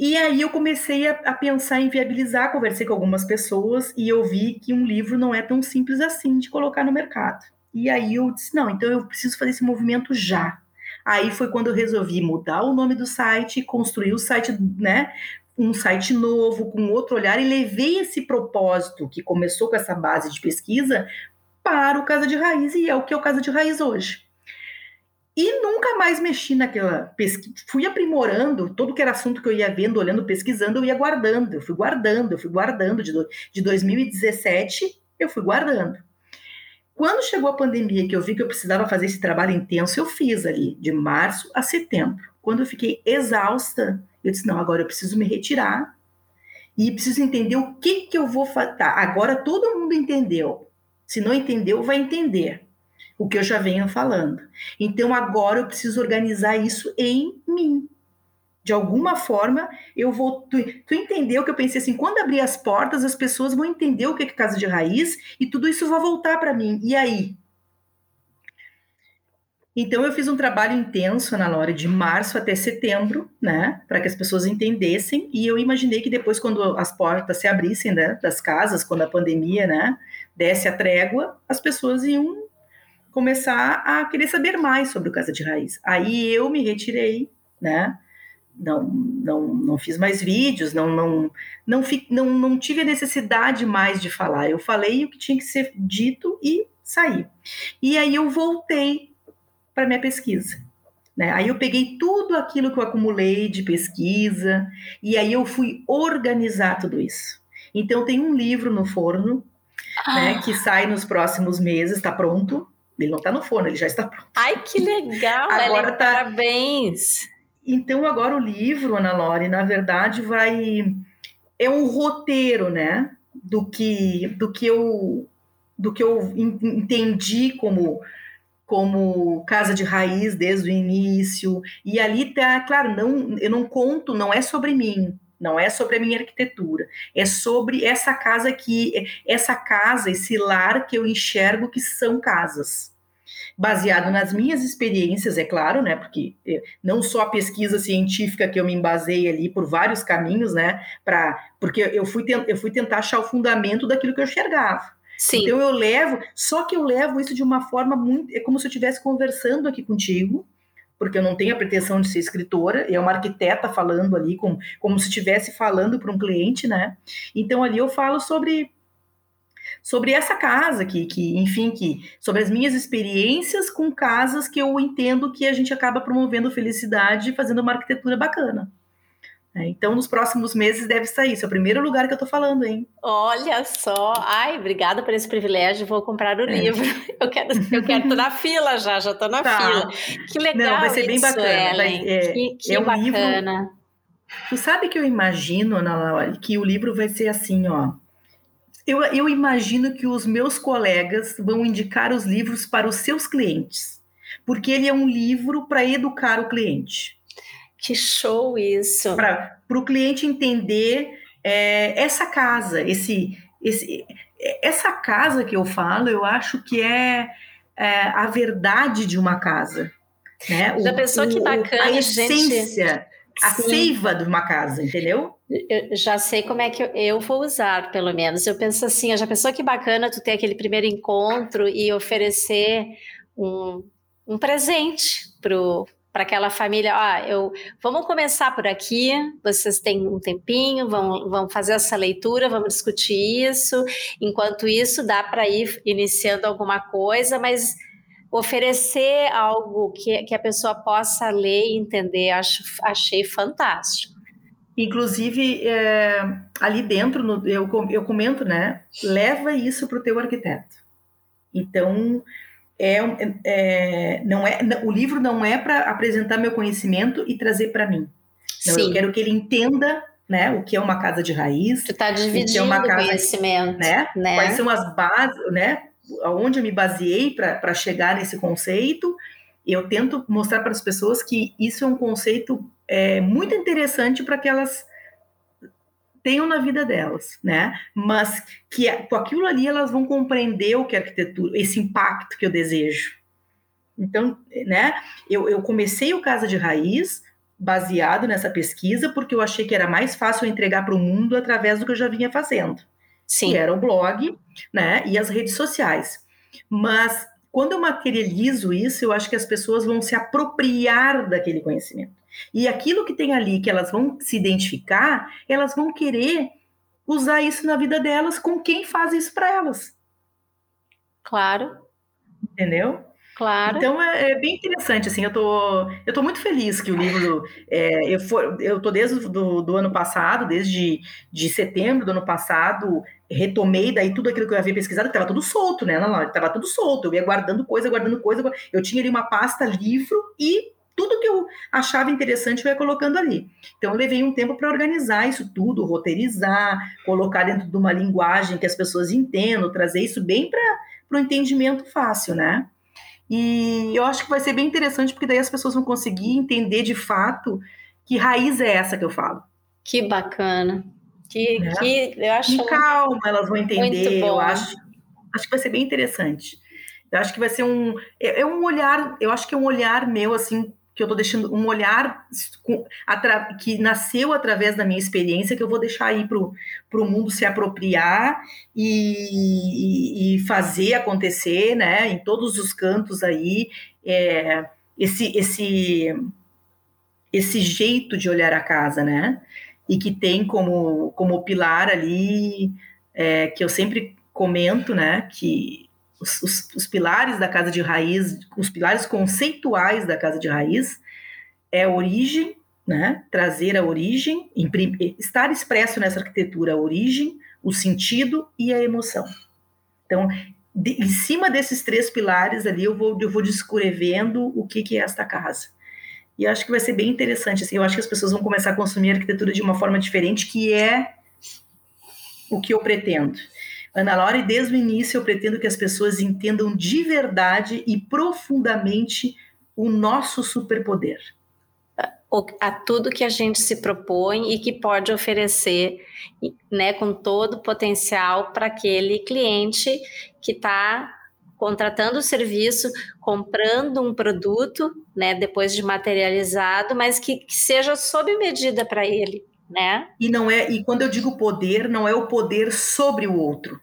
e aí eu comecei a, a, pensar em viabilizar, conversei com algumas pessoas e eu vi que um livro não é tão simples assim de colocar no mercado. E aí eu disse, não, então eu preciso fazer esse movimento já. Aí foi quando eu resolvi mudar o nome do site, construir o site, né, um site novo, com outro olhar, e levei esse propósito que começou com essa base de pesquisa para o Casa de Raiz, e é o que é o Casa de Raiz hoje. E nunca mais mexi naquela pesquisa. Fui aprimorando todo que era assunto que eu ia vendo, olhando, pesquisando, eu ia guardando. Eu fui guardando, eu fui guardando. De, do, de 2017, eu fui guardando. Quando chegou a pandemia, que eu vi que eu precisava fazer esse trabalho intenso, eu fiz ali, de março a setembro. Quando eu fiquei exausta, eu disse: não, agora eu preciso me retirar e preciso entender o que, que eu vou fazer. Tá, agora todo mundo entendeu. Se não entendeu, vai entender o que eu já venho falando. Então agora eu preciso organizar isso em mim. De alguma forma, eu vou. Tu, tu entendeu que eu pensei assim: quando abrir as portas, as pessoas vão entender o que é casa de raiz e tudo isso vai voltar para mim. E aí? Então, eu fiz um trabalho intenso na Lore de março até setembro, né, para que as pessoas entendessem. E eu imaginei que depois, quando as portas se abrissem né, das casas, quando a pandemia, né, desse a trégua, as pessoas iam começar a querer saber mais sobre o Casa de Raiz. Aí eu me retirei, né? Não, não, não fiz mais vídeos, não, não, não, fi, não, não tive a necessidade mais de falar. Eu falei o que tinha que ser dito e saí. E aí eu voltei para minha pesquisa. Né? Aí eu peguei tudo aquilo que eu acumulei de pesquisa e aí eu fui organizar tudo isso. Então tem um livro no forno né, ah. né, que sai nos próximos meses, está pronto, ele não está no forno, ele já está pronto. Ai, que legal! Agora tá... Parabéns! Então, agora o livro, Ana Lore, na verdade, vai. É um roteiro, né? Do que, do que eu do que eu entendi como como casa de raiz desde o início e ali tá claro não eu não conto não é sobre mim não é sobre a minha arquitetura, é sobre essa casa que essa casa, esse lar que eu enxergo que são casas. Baseado nas minhas experiências, é claro, né? Porque eh, não só a pesquisa científica que eu me embasei ali por vários caminhos, né? Para porque eu fui, eu fui tentar achar o fundamento daquilo que eu enxergava. Sim. Então eu levo, só que eu levo isso de uma forma muito, é como se eu estivesse conversando aqui contigo, porque eu não tenho a pretensão de ser escritora, é uma arquiteta falando ali, com, como se estivesse falando para um cliente, né? Então ali eu falo sobre sobre essa casa que, que, enfim, que sobre as minhas experiências com casas que eu entendo que a gente acaba promovendo felicidade e fazendo uma arquitetura bacana. É, então, nos próximos meses deve sair. Esse é o primeiro lugar que eu tô falando, hein? Olha só. Ai, obrigada por esse privilégio. Vou comprar o é. livro. Eu quero, eu quero tô na fila já, já tô na tá. fila. Que legal. Não, vai ser bem isso, bacana. Vai, é, que, que é um bacana. Livro... Tu sabe que eu imagino, Ana Laura, que o livro vai ser assim, ó. Eu, eu imagino que os meus colegas vão indicar os livros para os seus clientes, porque ele é um livro para educar o cliente. Que show isso! Para o cliente entender é, essa casa, esse, esse, essa casa que eu falo, eu acho que é, é a verdade de uma casa. Né? Da pessoa que bacana, a essência, gente... a Sim. seiva de uma casa, entendeu? Eu já sei como é que eu, eu, vou usar, pelo menos. Eu penso assim, já pensou que bacana tu ter aquele primeiro encontro e oferecer um, um presente pro para aquela família, ah, eu vamos começar por aqui, vocês têm um tempinho, vão, vão fazer essa leitura, vamos discutir isso. Enquanto isso, dá para ir iniciando alguma coisa, mas oferecer algo que, que a pessoa possa ler e entender, acho, achei fantástico. Inclusive, é, ali dentro, no, eu, eu comento, né? Leva isso para o teu arquiteto. Então, é, é, não é, o livro não é para apresentar meu conhecimento e trazer para mim. Não, eu quero que ele entenda né, o que é uma casa de raiz. Tu está dividindo é uma casa, conhecimento. Né, né? Quais são as bases, né? Onde eu me baseei para chegar nesse conceito. Eu tento mostrar para as pessoas que isso é um conceito é, muito interessante para que elas tenham na vida delas, né? Mas que com aquilo ali elas vão compreender o que é arquitetura, esse impacto que eu desejo. Então, né? Eu, eu comecei o Casa de Raiz baseado nessa pesquisa porque eu achei que era mais fácil entregar para o mundo através do que eu já vinha fazendo. Sim. Que era o blog, né? E as redes sociais. Mas quando eu materializo isso, eu acho que as pessoas vão se apropriar daquele conhecimento. E aquilo que tem ali que elas vão se identificar, elas vão querer usar isso na vida delas com quem faz isso para elas. Claro. Entendeu? Claro. Então é, é, bem interessante, assim, eu tô, eu tô muito feliz que o livro, é, eu, for, eu tô desde do, do ano passado, desde de setembro do ano passado, retomei daí tudo aquilo que eu havia pesquisado, que estava tudo solto, né, estava tudo solto, eu ia guardando coisa, guardando coisa, eu tinha ali uma pasta livro e tudo que eu achava interessante eu ia colocando ali. Então, eu levei um tempo para organizar isso tudo, roteirizar, colocar dentro de uma linguagem que as pessoas entendam, trazer isso bem para o entendimento fácil, né? E eu acho que vai ser bem interessante, porque daí as pessoas vão conseguir entender de fato que raiz é essa que eu falo. Que bacana. Que, né? que eu acho. Com calma, elas vão entender. Eu acho, acho que vai ser bem interessante. Eu acho que vai ser um. É, é um olhar, eu acho que é um olhar meu, assim, que eu estou deixando um olhar que nasceu através da minha experiência, que eu vou deixar aí para o mundo se apropriar e, e, fazer acontecer, né, em todos os cantos aí, é, esse, esse, esse jeito de olhar a casa, né, e que tem como, como pilar ali, é, que eu sempre comento, né, que os, os, os, pilares da casa de raiz, os pilares conceituais da casa de raiz é a origem, né? trazer a origem, estar expresso nessa arquitetura a origem, o sentido e a emoção. Então, de, em cima desses três pilares ali, eu vou, eu vou descrevendo o que, que é esta casa. E acho que vai ser bem interessante. Assim, eu acho que as pessoas vão começar a consumir arquitetura de uma forma diferente, que é o que eu pretendo. Ana Laura, desde o início eu pretendo que as pessoas entendam de verdade e profundamente o nosso superpoder. A tudo que a gente se propõe e que pode oferecer, né, com todo o potencial para aquele cliente que está contratando o serviço, comprando um produto, né, depois de materializado, mas que, que seja sob medida para ele né? E não é, e quando eu digo poder, não é o poder sobre o outro.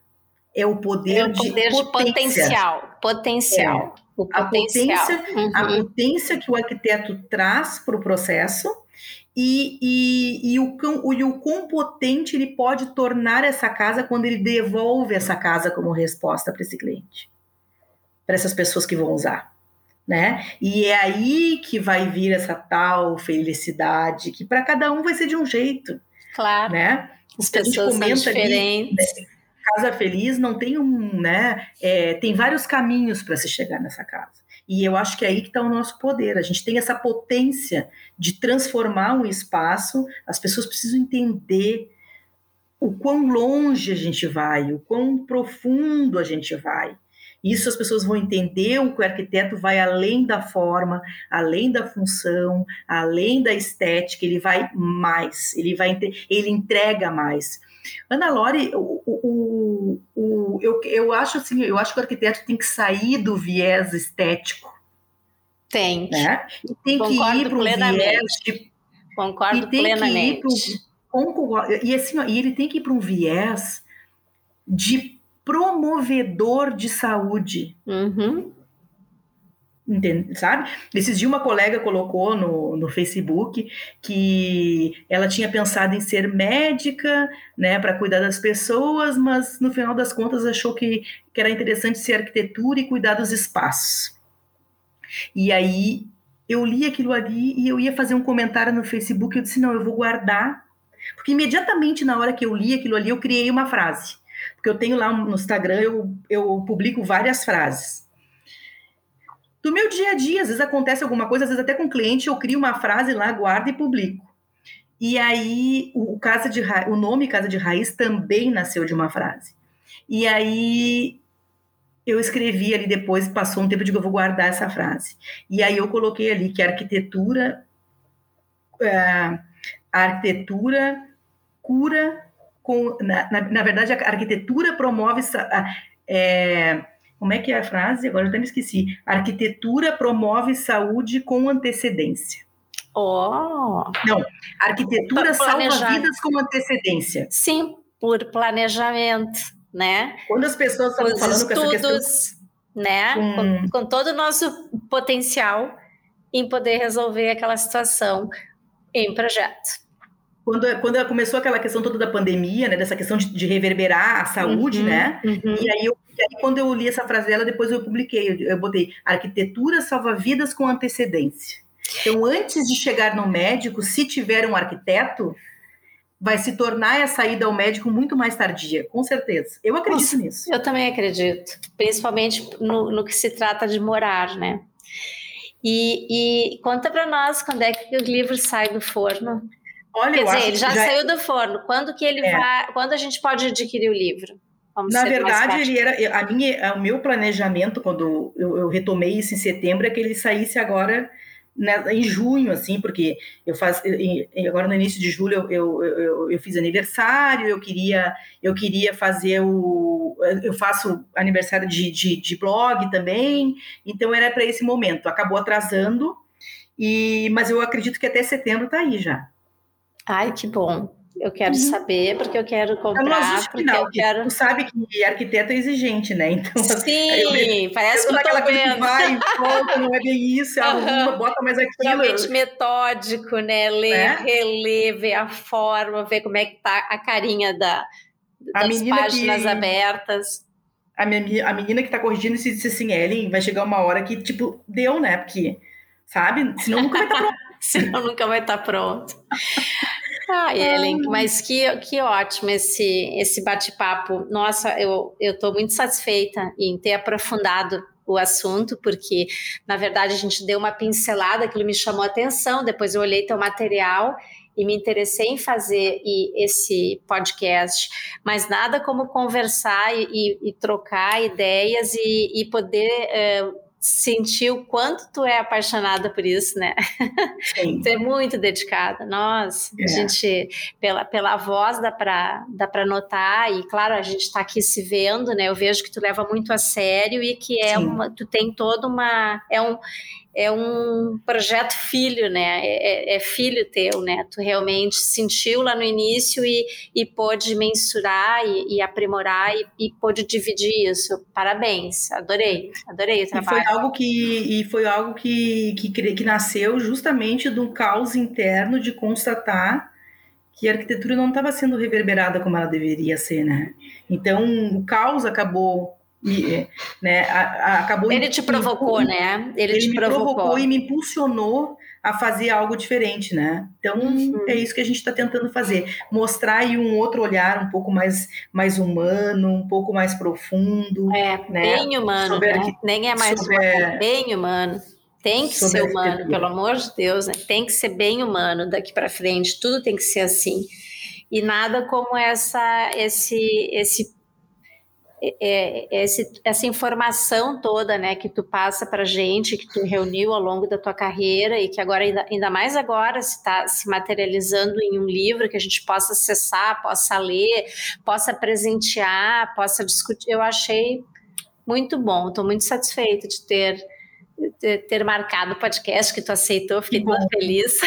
É o poder, é o poder de, de potencial, potencial. É. O a potência, uhum. a potência que o arquiteto traz para o processo e, e, e, o, o, e o quão potente ele pode tornar essa casa quando ele devolve essa casa como resposta para esse cliente, para essas pessoas que vão usar né? E é aí que vai vir essa tal felicidade, que para cada um vai ser de um jeito. Claro. Né? As pessoas são diferentes. Ali, né? Casa feliz não tem um, né? É, tem vários caminhos para se chegar nessa casa. E eu acho que é aí que está o nosso poder. A gente tem essa potência de transformar um espaço. As pessoas precisam entender o quão longe a gente vai, o quão profundo a gente vai. Isso as pessoas vão entender o que o arquiteto vai além da forma, além da função, além da estética, ele vai mais, ele vai ele entrega mais. Ana Lore, o, o, o, eu, eu acho assim, eu acho que o arquiteto tem que sair do viés estético. Tem. Né? E tem Concordo que ir para o viés de, Concordo e tem plenamente. Que ir pro, e assim, ó, e ele tem que ir para um viés de promovedor de saúde. Uhum. Entende, sabe? Esses dias uma colega colocou no, no Facebook que ela tinha pensado em ser médica, né, para cuidar das pessoas, mas no final das contas achou que, que era interessante ser arquitetura e cuidar dos espaços. E aí eu li aquilo ali e eu ia fazer um comentário no Facebook, eu disse, não, eu vou guardar Porque imediatamente na hora que eu li aquilo ali, eu criei uma frase. Porque eu tenho lá no Instagram, eu, eu publico várias frases. Do meu dia a dia, às vezes acontece alguma coisa, às vezes até com cliente, eu crio uma frase lá, guardo e publico. E aí o, Casa de Ra... o nome Casa de Raiz também nasceu de uma frase. E aí eu escrevi ali depois, passou um tempo de que eu vou guardar essa frase. E aí eu coloquei ali que arquitetura, a arquitetura cura com, na, na, na, verdade, a arquitetura promove é, como é que é a frase? Agora eu até me esqueci. A arquitetura promove saúde com antecedência. Oh. Não, a arquitetura salva vidas com antecedência. Sim, por planejamento né? Quando as pessoas estão falando estudos, com essa questão... né? Com, com todo o nosso potencial em poder resolver aquela situação em projeto. Quando, quando começou aquela questão toda da pandemia, né, dessa questão de, de reverberar a saúde, uhum, né? Uhum. E, aí eu, aí quando eu li essa frase dela, depois eu publiquei, eu, eu botei arquitetura salva vidas com antecedência. Então, antes de chegar no médico, se tiver um arquiteto, vai se tornar essa ida ao médico muito mais tardia, com certeza. Eu acredito Nossa, nisso. Eu também acredito, principalmente no, no que se trata de morar, né? E, e conta para nós quando é que o livro sai do forno. Olha, Quer dizer, ele já, já, saiu do forno. Quando que ele é. vai? Quando a gente pode adquirir o livro? Vamos Na verdade, ele era a minha, o meu planejamento quando eu, eu retomei isso em setembro é que ele saísse agora né, em junho, assim, porque eu faço agora no início de julho eu, eu, eu, eu, fiz aniversário, eu queria eu queria fazer o eu faço aniversário de, de, de blog também, então era para esse momento. Acabou atrasando e mas eu acredito que até setembro tá aí já. Ai, que bom. Eu quero uhum. saber porque eu quero comprar, é porque final, eu quero. Tu sabe que arquiteto é exigente, né? Então, sim, eu, parece eu que aquela coisa que vai volta, não é bem isso, é uhum. bota mais aquilo. Realmente metódico, né? Ler, é? reler, ver a forma, ver como é que tá a carinha da, das páginas que... abertas. A, minha, a menina que tá corrigindo se disse assim, Ellen, vai chegar uma hora que, tipo, deu, né? Porque, sabe? Senão nunca vai estar tá pronto. Senão nunca vai estar pronto. Ah, Ellen, mas que, que ótimo esse, esse bate-papo. Nossa, eu estou muito satisfeita em ter aprofundado o assunto, porque na verdade a gente deu uma pincelada, aquilo me chamou a atenção. Depois eu olhei teu material e me interessei em fazer esse podcast, mas nada como conversar e, e, e trocar ideias e, e poder. Uh, sentir o quanto tu é apaixonada por isso, né? Sim. tu é muito dedicada. Nossa, é. a gente, pela, pela voz dá para dá para notar, e claro, a gente está aqui se vendo, né? Eu vejo que tu leva muito a sério e que é Sim. uma, tu tem toda uma. É um, é um projeto filho, né? É, é, é, filho teu, né? Tu realmente sentiu lá no início e, e pôde mensurar e, e aprimorar e, e pôde dividir isso. Parabéns, adorei, adorei o trabalho. E foi algo que, e foi algo que, que, que nasceu justamente do caos interno de constatar que a arquitetura não estava sendo reverberada como ela deveria ser, né? Então, o caos acabou e, né, a, a, acabou ele te provocou, né? Ele, ele te me provocou. provocou. e me impulsionou a fazer algo diferente, né? Então uhum. é isso que a gente está tentando fazer, mostrar aí um outro olhar um pouco mais mais humano, um pouco mais profundo, é né? bem humano, né? nem é mais sobre, humano, bem humano. Tem que ser humano, pelo amor de Deus, né? Tem que ser bem humano daqui para frente. Tudo tem que ser assim. E nada como essa esse esse esse, essa informação toda, né, que tu passa para gente, que tu reuniu ao longo da tua carreira e que agora ainda, ainda mais agora se está se materializando em um livro que a gente possa acessar, possa ler, possa presentear, possa discutir. Eu achei muito bom. Estou muito satisfeita de ter ter marcado o podcast que tu aceitou, fiquei muito feliz.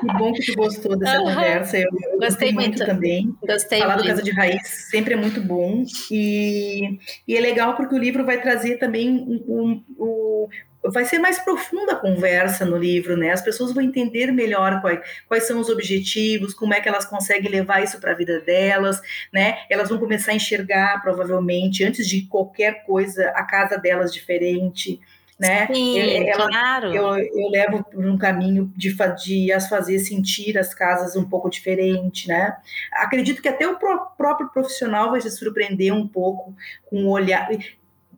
Que bom que tu gostou dessa uhum. conversa. Eu, eu gostei muito, muito, também. Gostei Falar muito. do Casa de Raiz sempre é muito bom. E, e é legal porque o livro vai trazer também um, um, um vai ser mais profunda a conversa no livro, né? As pessoas vão entender melhor quais, quais são os objetivos, como é que elas conseguem levar isso para a vida delas, né? Elas vão começar a enxergar, provavelmente, antes de qualquer coisa, a casa delas diferente né? Sim, ela, claro. Eu, eu levo por um caminho de, de as fazer sentir as casas um pouco diferente, né? Acredito que até o próprio profissional vai se surpreender um pouco com o olhar.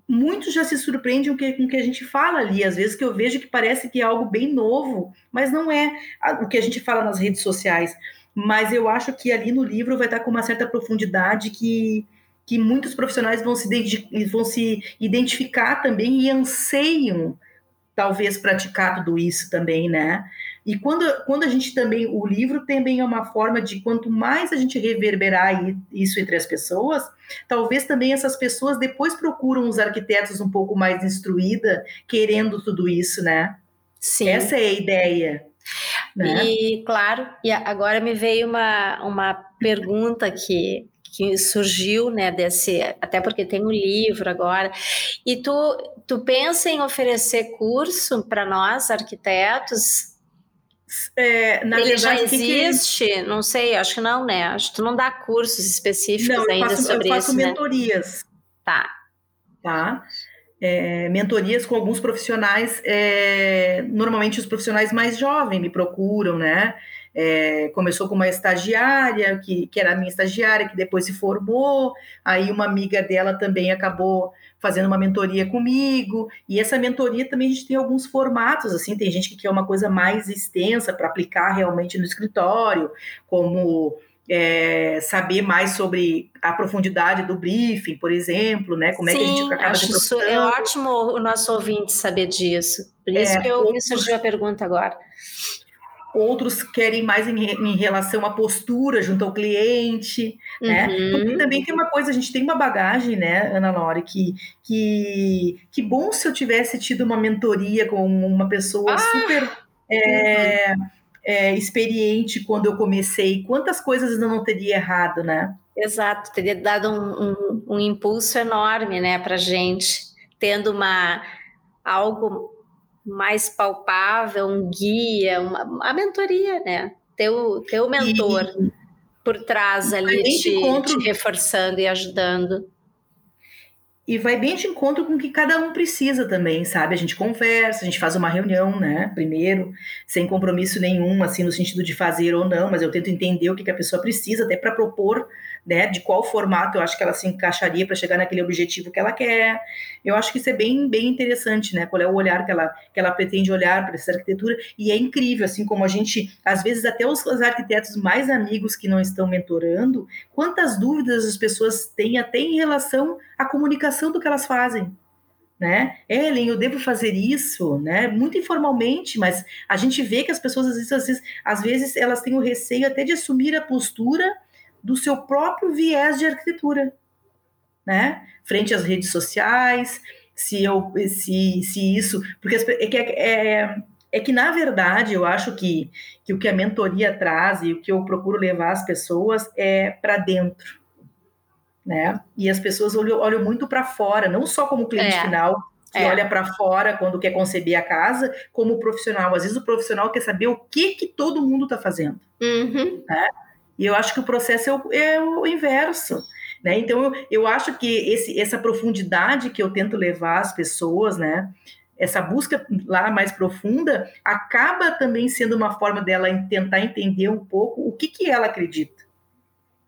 Muitos já se surpreendem com o que a gente fala ali, às vezes que eu vejo que parece que é algo bem novo, mas não é o que a gente fala nas redes sociais. Mas eu acho que ali no livro vai estar com uma certa profundidade que, que muitos profissionais vão se, vão se identificar também e anseiam, talvez, praticar tudo isso também, né? E quando, quando a gente também, o livro também é uma forma de quanto mais a gente reverberar isso entre as pessoas, talvez também essas pessoas depois procuram os arquitetos um pouco mais instruída, querendo tudo isso, né? Sim. Essa é a ideia. Né? E claro, e agora me veio uma, uma pergunta que que surgiu, né, desse, até porque tem um livro agora, e tu, tu pensa em oferecer curso para nós, arquitetos? É, na Ele verdade, já existe? Que... Não sei, acho que não, né? Acho que tu não dá cursos específicos não, ainda faço, sobre eu faço isso, mentorias. Né? Tá. Tá. É, mentorias com alguns profissionais, é, normalmente os profissionais mais jovens me procuram, né? É, começou com uma estagiária, que, que era a minha estagiária, que depois se formou, aí uma amiga dela também acabou fazendo uma mentoria comigo, e essa mentoria também a gente tem alguns formatos, assim, tem gente que quer uma coisa mais extensa para aplicar realmente no escritório, como é, saber mais sobre a profundidade do briefing, por exemplo, né? Como Sim, é que a gente acaba acho isso é ótimo o nosso ouvinte saber disso. Por isso é, que eu, me surgiu a pergunta agora outros querem mais em, em, relação à postura junto ao cliente, né? uhum. né? Porque também tem uma coisa, a gente tem uma bagagem, né, Ana Laura, que, que, que bom se eu tivesse tido uma mentoria com uma pessoa ah. super é, uhum. é, experiente quando eu comecei, quantas coisas ainda não teria errado, né? Exato, teria dado um, um, um impulso enorme, né, para gente, tendo uma algo mais palpável, um guia, uma, a mentoria, né? Teu, teu mentor e, por trás ali te, encontro... te reforçando e ajudando. E vai bem de encontro com o que cada um precisa também, sabe? A gente conversa, a gente faz uma reunião, né? Primeiro, sem compromisso nenhum, assim, no sentido de fazer ou não, mas eu tento entender o que, que a pessoa precisa, até para propor né, de qual formato eu acho que ela se encaixaria para chegar naquele objetivo que ela quer. Eu acho que isso é bem, bem interessante, né? Qual é o olhar que ela, que ela pretende olhar para essa arquitetura. E é incrível, assim como a gente, às vezes, até os, os arquitetos mais amigos que não estão mentorando, quantas dúvidas as pessoas têm até em relação à comunicação do que elas fazem né? Ellen, eu devo fazer isso, né? Muito informalmente, mas a gente vê que as pessoas às vezes, às vezes, elas têm o receio até de assumir a postura do seu próprio viés de arquitetura, né? Frente às redes sociais, se eu, se, se isso, porque é que, é, é que na verdade eu acho que, que o que a mentoria traz e o que eu procuro levar as pessoas é para dentro, né? E as pessoas olham, olham muito para fora, não só como cliente é. final, que é. olha para fora quando quer conceber a casa, como profissional. Às vezes o profissional quer saber o que que todo mundo está fazendo, uhum. né? E eu acho que o processo é o, é o inverso. Né? Então, eu, eu acho que esse, essa profundidade que eu tento levar às pessoas, né? essa busca lá mais profunda, acaba também sendo uma forma dela tentar entender um pouco o que, que ela acredita.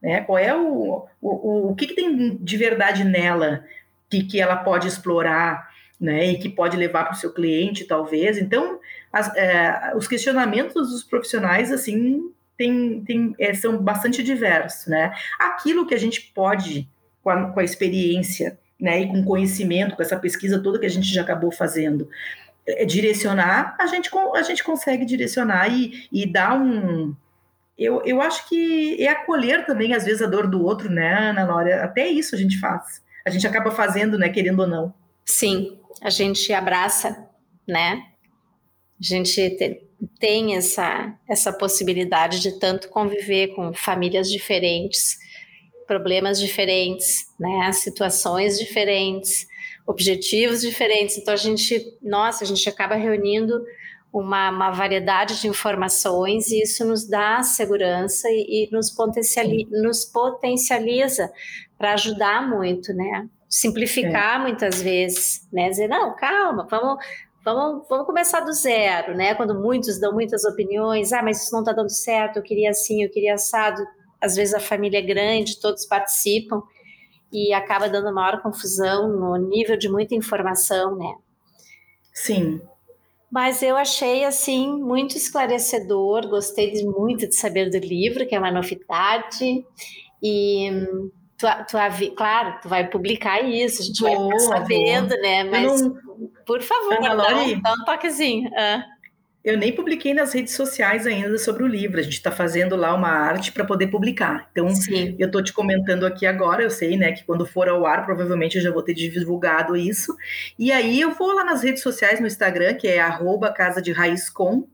Né? Qual é o, o, o que, que tem de verdade nela que, que ela pode explorar né? e que pode levar para o seu cliente, talvez. Então, as, é, os questionamentos dos profissionais, assim, tem, tem, é, são bastante diversos, né? Aquilo que a gente pode, com a, com a experiência, né, e com conhecimento, com essa pesquisa toda que a gente já acabou fazendo, é, direcionar, a gente, a gente consegue direcionar e, e dar um. Eu, eu acho que é acolher também, às vezes, a dor do outro, né, Ana Laura? Até isso a gente faz. A gente acaba fazendo, né, querendo ou não. Sim, a gente abraça, né? A gente tem essa, essa possibilidade de tanto conviver com famílias diferentes, problemas diferentes, né, situações diferentes, objetivos diferentes. Então a gente, nossa, a gente acaba reunindo uma, uma variedade de informações e isso nos dá segurança e, e nos, potencializa, nos potencializa para ajudar muito, né? simplificar é. muitas vezes, né? Dizer, não, calma, vamos, vamos, vamos começar do zero, né? Quando muitos dão muitas opiniões, ah, mas isso não está dando certo, eu queria assim, eu queria assado. Às vezes a família é grande, todos participam e acaba dando maior confusão no nível de muita informação, né? Sim. Mas eu achei assim muito esclarecedor, gostei muito de saber do livro, que é uma novidade. E tu, tu, claro, tu vai publicar isso, a gente vai ficar sabendo, né? Mas não... por favor, Ana dá, dá um toquezinho. Ah. Eu nem publiquei nas redes sociais ainda sobre o livro. A gente está fazendo lá uma arte para poder publicar. Então, Sim. eu estou te comentando aqui agora. Eu sei, né, que quando for ao ar, provavelmente eu já vou ter divulgado isso. E aí eu vou lá nas redes sociais, no Instagram, que é @casa Casa de Raiz Com.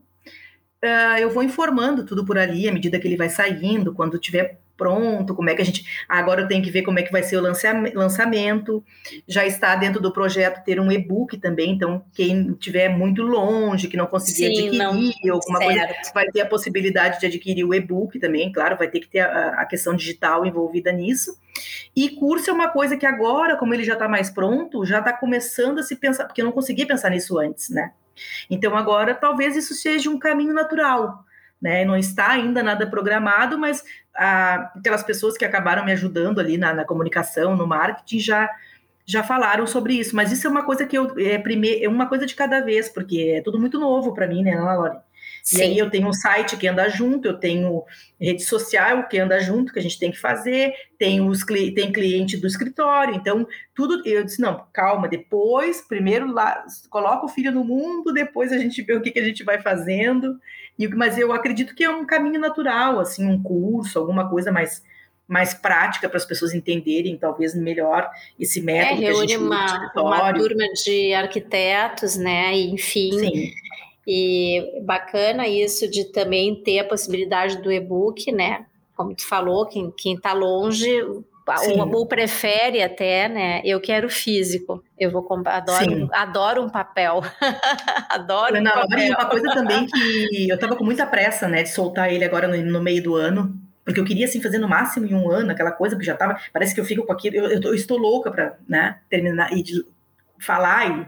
Uh, eu vou informando tudo por ali à medida que ele vai saindo, quando tiver pronto, como é que a gente. Agora eu tenho que ver como é que vai ser o lançamento. Já está dentro do projeto ter um e-book também, então quem estiver muito longe, que não conseguir Sim, adquirir não, alguma certo. coisa, vai ter a possibilidade de adquirir o e-book também, claro, vai ter que ter a, a questão digital envolvida nisso. E curso é uma coisa que agora, como ele já está mais pronto, já está começando a se pensar, porque eu não conseguia pensar nisso antes, né? Então agora talvez isso seja um caminho natural né? Não está ainda nada programado, mas a, aquelas pessoas que acabaram me ajudando ali na, na, comunicação, no marketing, já já falaram sobre isso. Mas isso é uma coisa que eu é, primeiro, é uma coisa de cada vez, porque é tudo muito novo para mim, né, Lore? E aí eu tenho um site que anda junto, eu tenho rede social que anda junto, que a gente tem que fazer, tem, os, tem cliente do escritório, então tudo. Eu disse, não, calma, depois, primeiro lá, coloca o filho no mundo, depois a gente vê o que, que a gente vai fazendo. E, mas eu acredito que é um caminho natural, assim, um curso, alguma coisa mais mais prática para as pessoas entenderem talvez melhor esse método. É, reúne uma, uma turma de arquitetos, né? E, enfim. Sim. E bacana isso de também ter a possibilidade do e-book, né? Como tu falou, quem está longe ou, ou, prefere até, né? Eu quero físico. Eu vou comprar, adoro, adoro um papel. adoro Ana, um papel. uma coisa também que eu estava com muita pressa, né, de soltar ele agora no, no, meio do ano, porque eu queria assim fazer no máximo em um ano, aquela coisa que já estava, parece que eu fico com aquilo, eu, eu, eu estou louca para, né, terminar e de falar e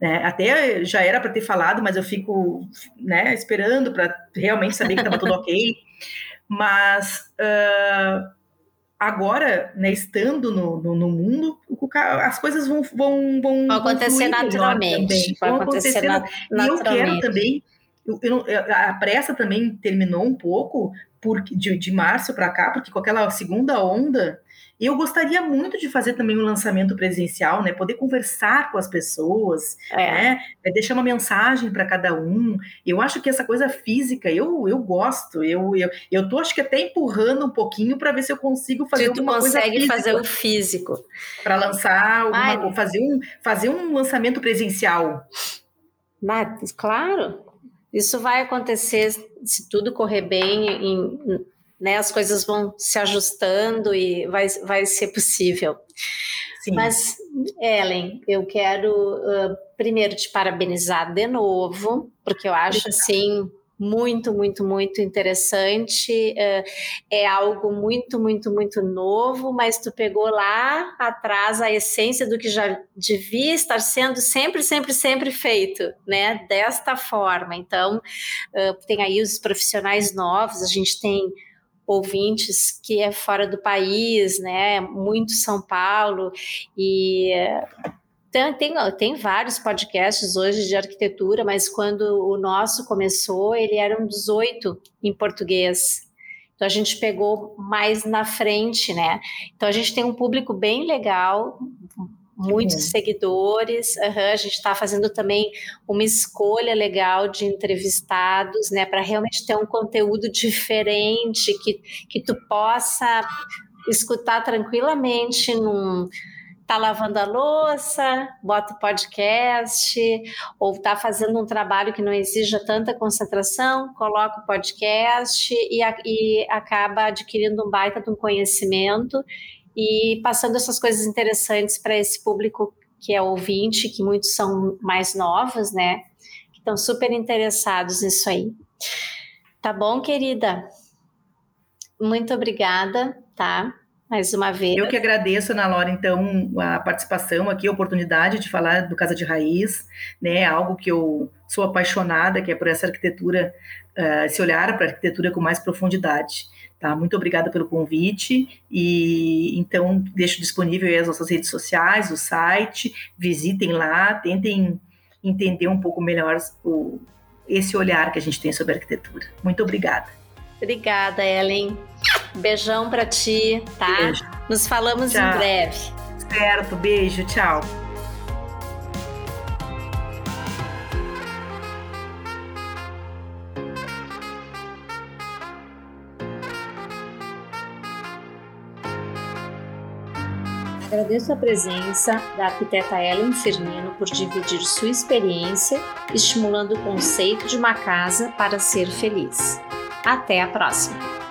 né, até já era para ter falado, mas eu fico né, esperando para realmente saber que estava tudo ok. Mas uh, agora, né, estando no, no, no, mundo, as coisas vão vão vão, vão acontecer naturalmente. Vão acontecer, na, naturalmente. E eu quero também. Eu, eu, a pressa também terminou um pouco por, de, de março para cá, porque com aquela segunda onda eu gostaria muito de fazer também um lançamento presencial, né? Poder conversar com as pessoas, é. né? É deixar uma mensagem para cada um. Eu acho que essa coisa física, eu, eu gosto. Eu, eu, eu tô, acho que até empurrando um pouquinho para ver se eu consigo fazer se alguma coisa consegue fazer o físico. Para lançar, alguma, fazer, um, fazer um lançamento presencial. Mas, claro, isso vai acontecer se tudo correr bem em, né? As coisas vão se ajustando e vai, vai ser possível. Sim. Mas, Ellen, eu quero uh, primeiro te parabenizar de novo, porque eu acho assim muito, muito, muito interessante. É algo muito, muito, muito novo, mas tu pegou lá atrás a essência do que já devia estar sendo sempre, sempre, sempre feito, né? Desta forma. Então, tem aí os profissionais novos, a gente tem ouvintes que é fora do país, né? Muito São Paulo e tem, tem, vários podcasts hoje de arquitetura, mas quando o nosso começou, ele era um 18 em português. Então a gente pegou mais na frente, né? Então a gente tem um público bem legal, muitos uhum. seguidores. Uhum, a gente está fazendo também uma escolha legal de entrevistados, né, para realmente ter um conteúdo diferente que, que tu possa escutar tranquilamente num tá lavando a louça, bota o podcast, ou tá fazendo um trabalho que não exija tanta concentração, coloca o podcast e, e acaba adquirindo um baita de um conhecimento e passando essas coisas interessantes para esse público que é ouvinte, que muitos são mais novos, né? Que estão super interessados nisso aí. Tá bom, querida? Muito obrigada, tá? mais uma vez. Eu que agradeço, Ana Laura, então, a participação aqui, a oportunidade de falar do Casa de Raiz, né? Algo que eu sou apaixonada, que é por essa arquitetura, uh, esse olhar para a arquitetura com mais profundidade. Tá? Muito obrigada pelo convite e então deixo disponível as nossas redes sociais, o site, visitem lá, tentem entender um pouco melhor o, esse olhar que a gente tem sobre a arquitetura. Muito obrigada. Obrigada, Ellen. Beijão para ti, tá? Beijo. Nos falamos tchau. em breve. Certo, beijo, tchau. Agradeço a presença da arquiteta Ellen Firmino por dividir sua experiência, estimulando o conceito de uma casa para ser feliz. Até a próxima!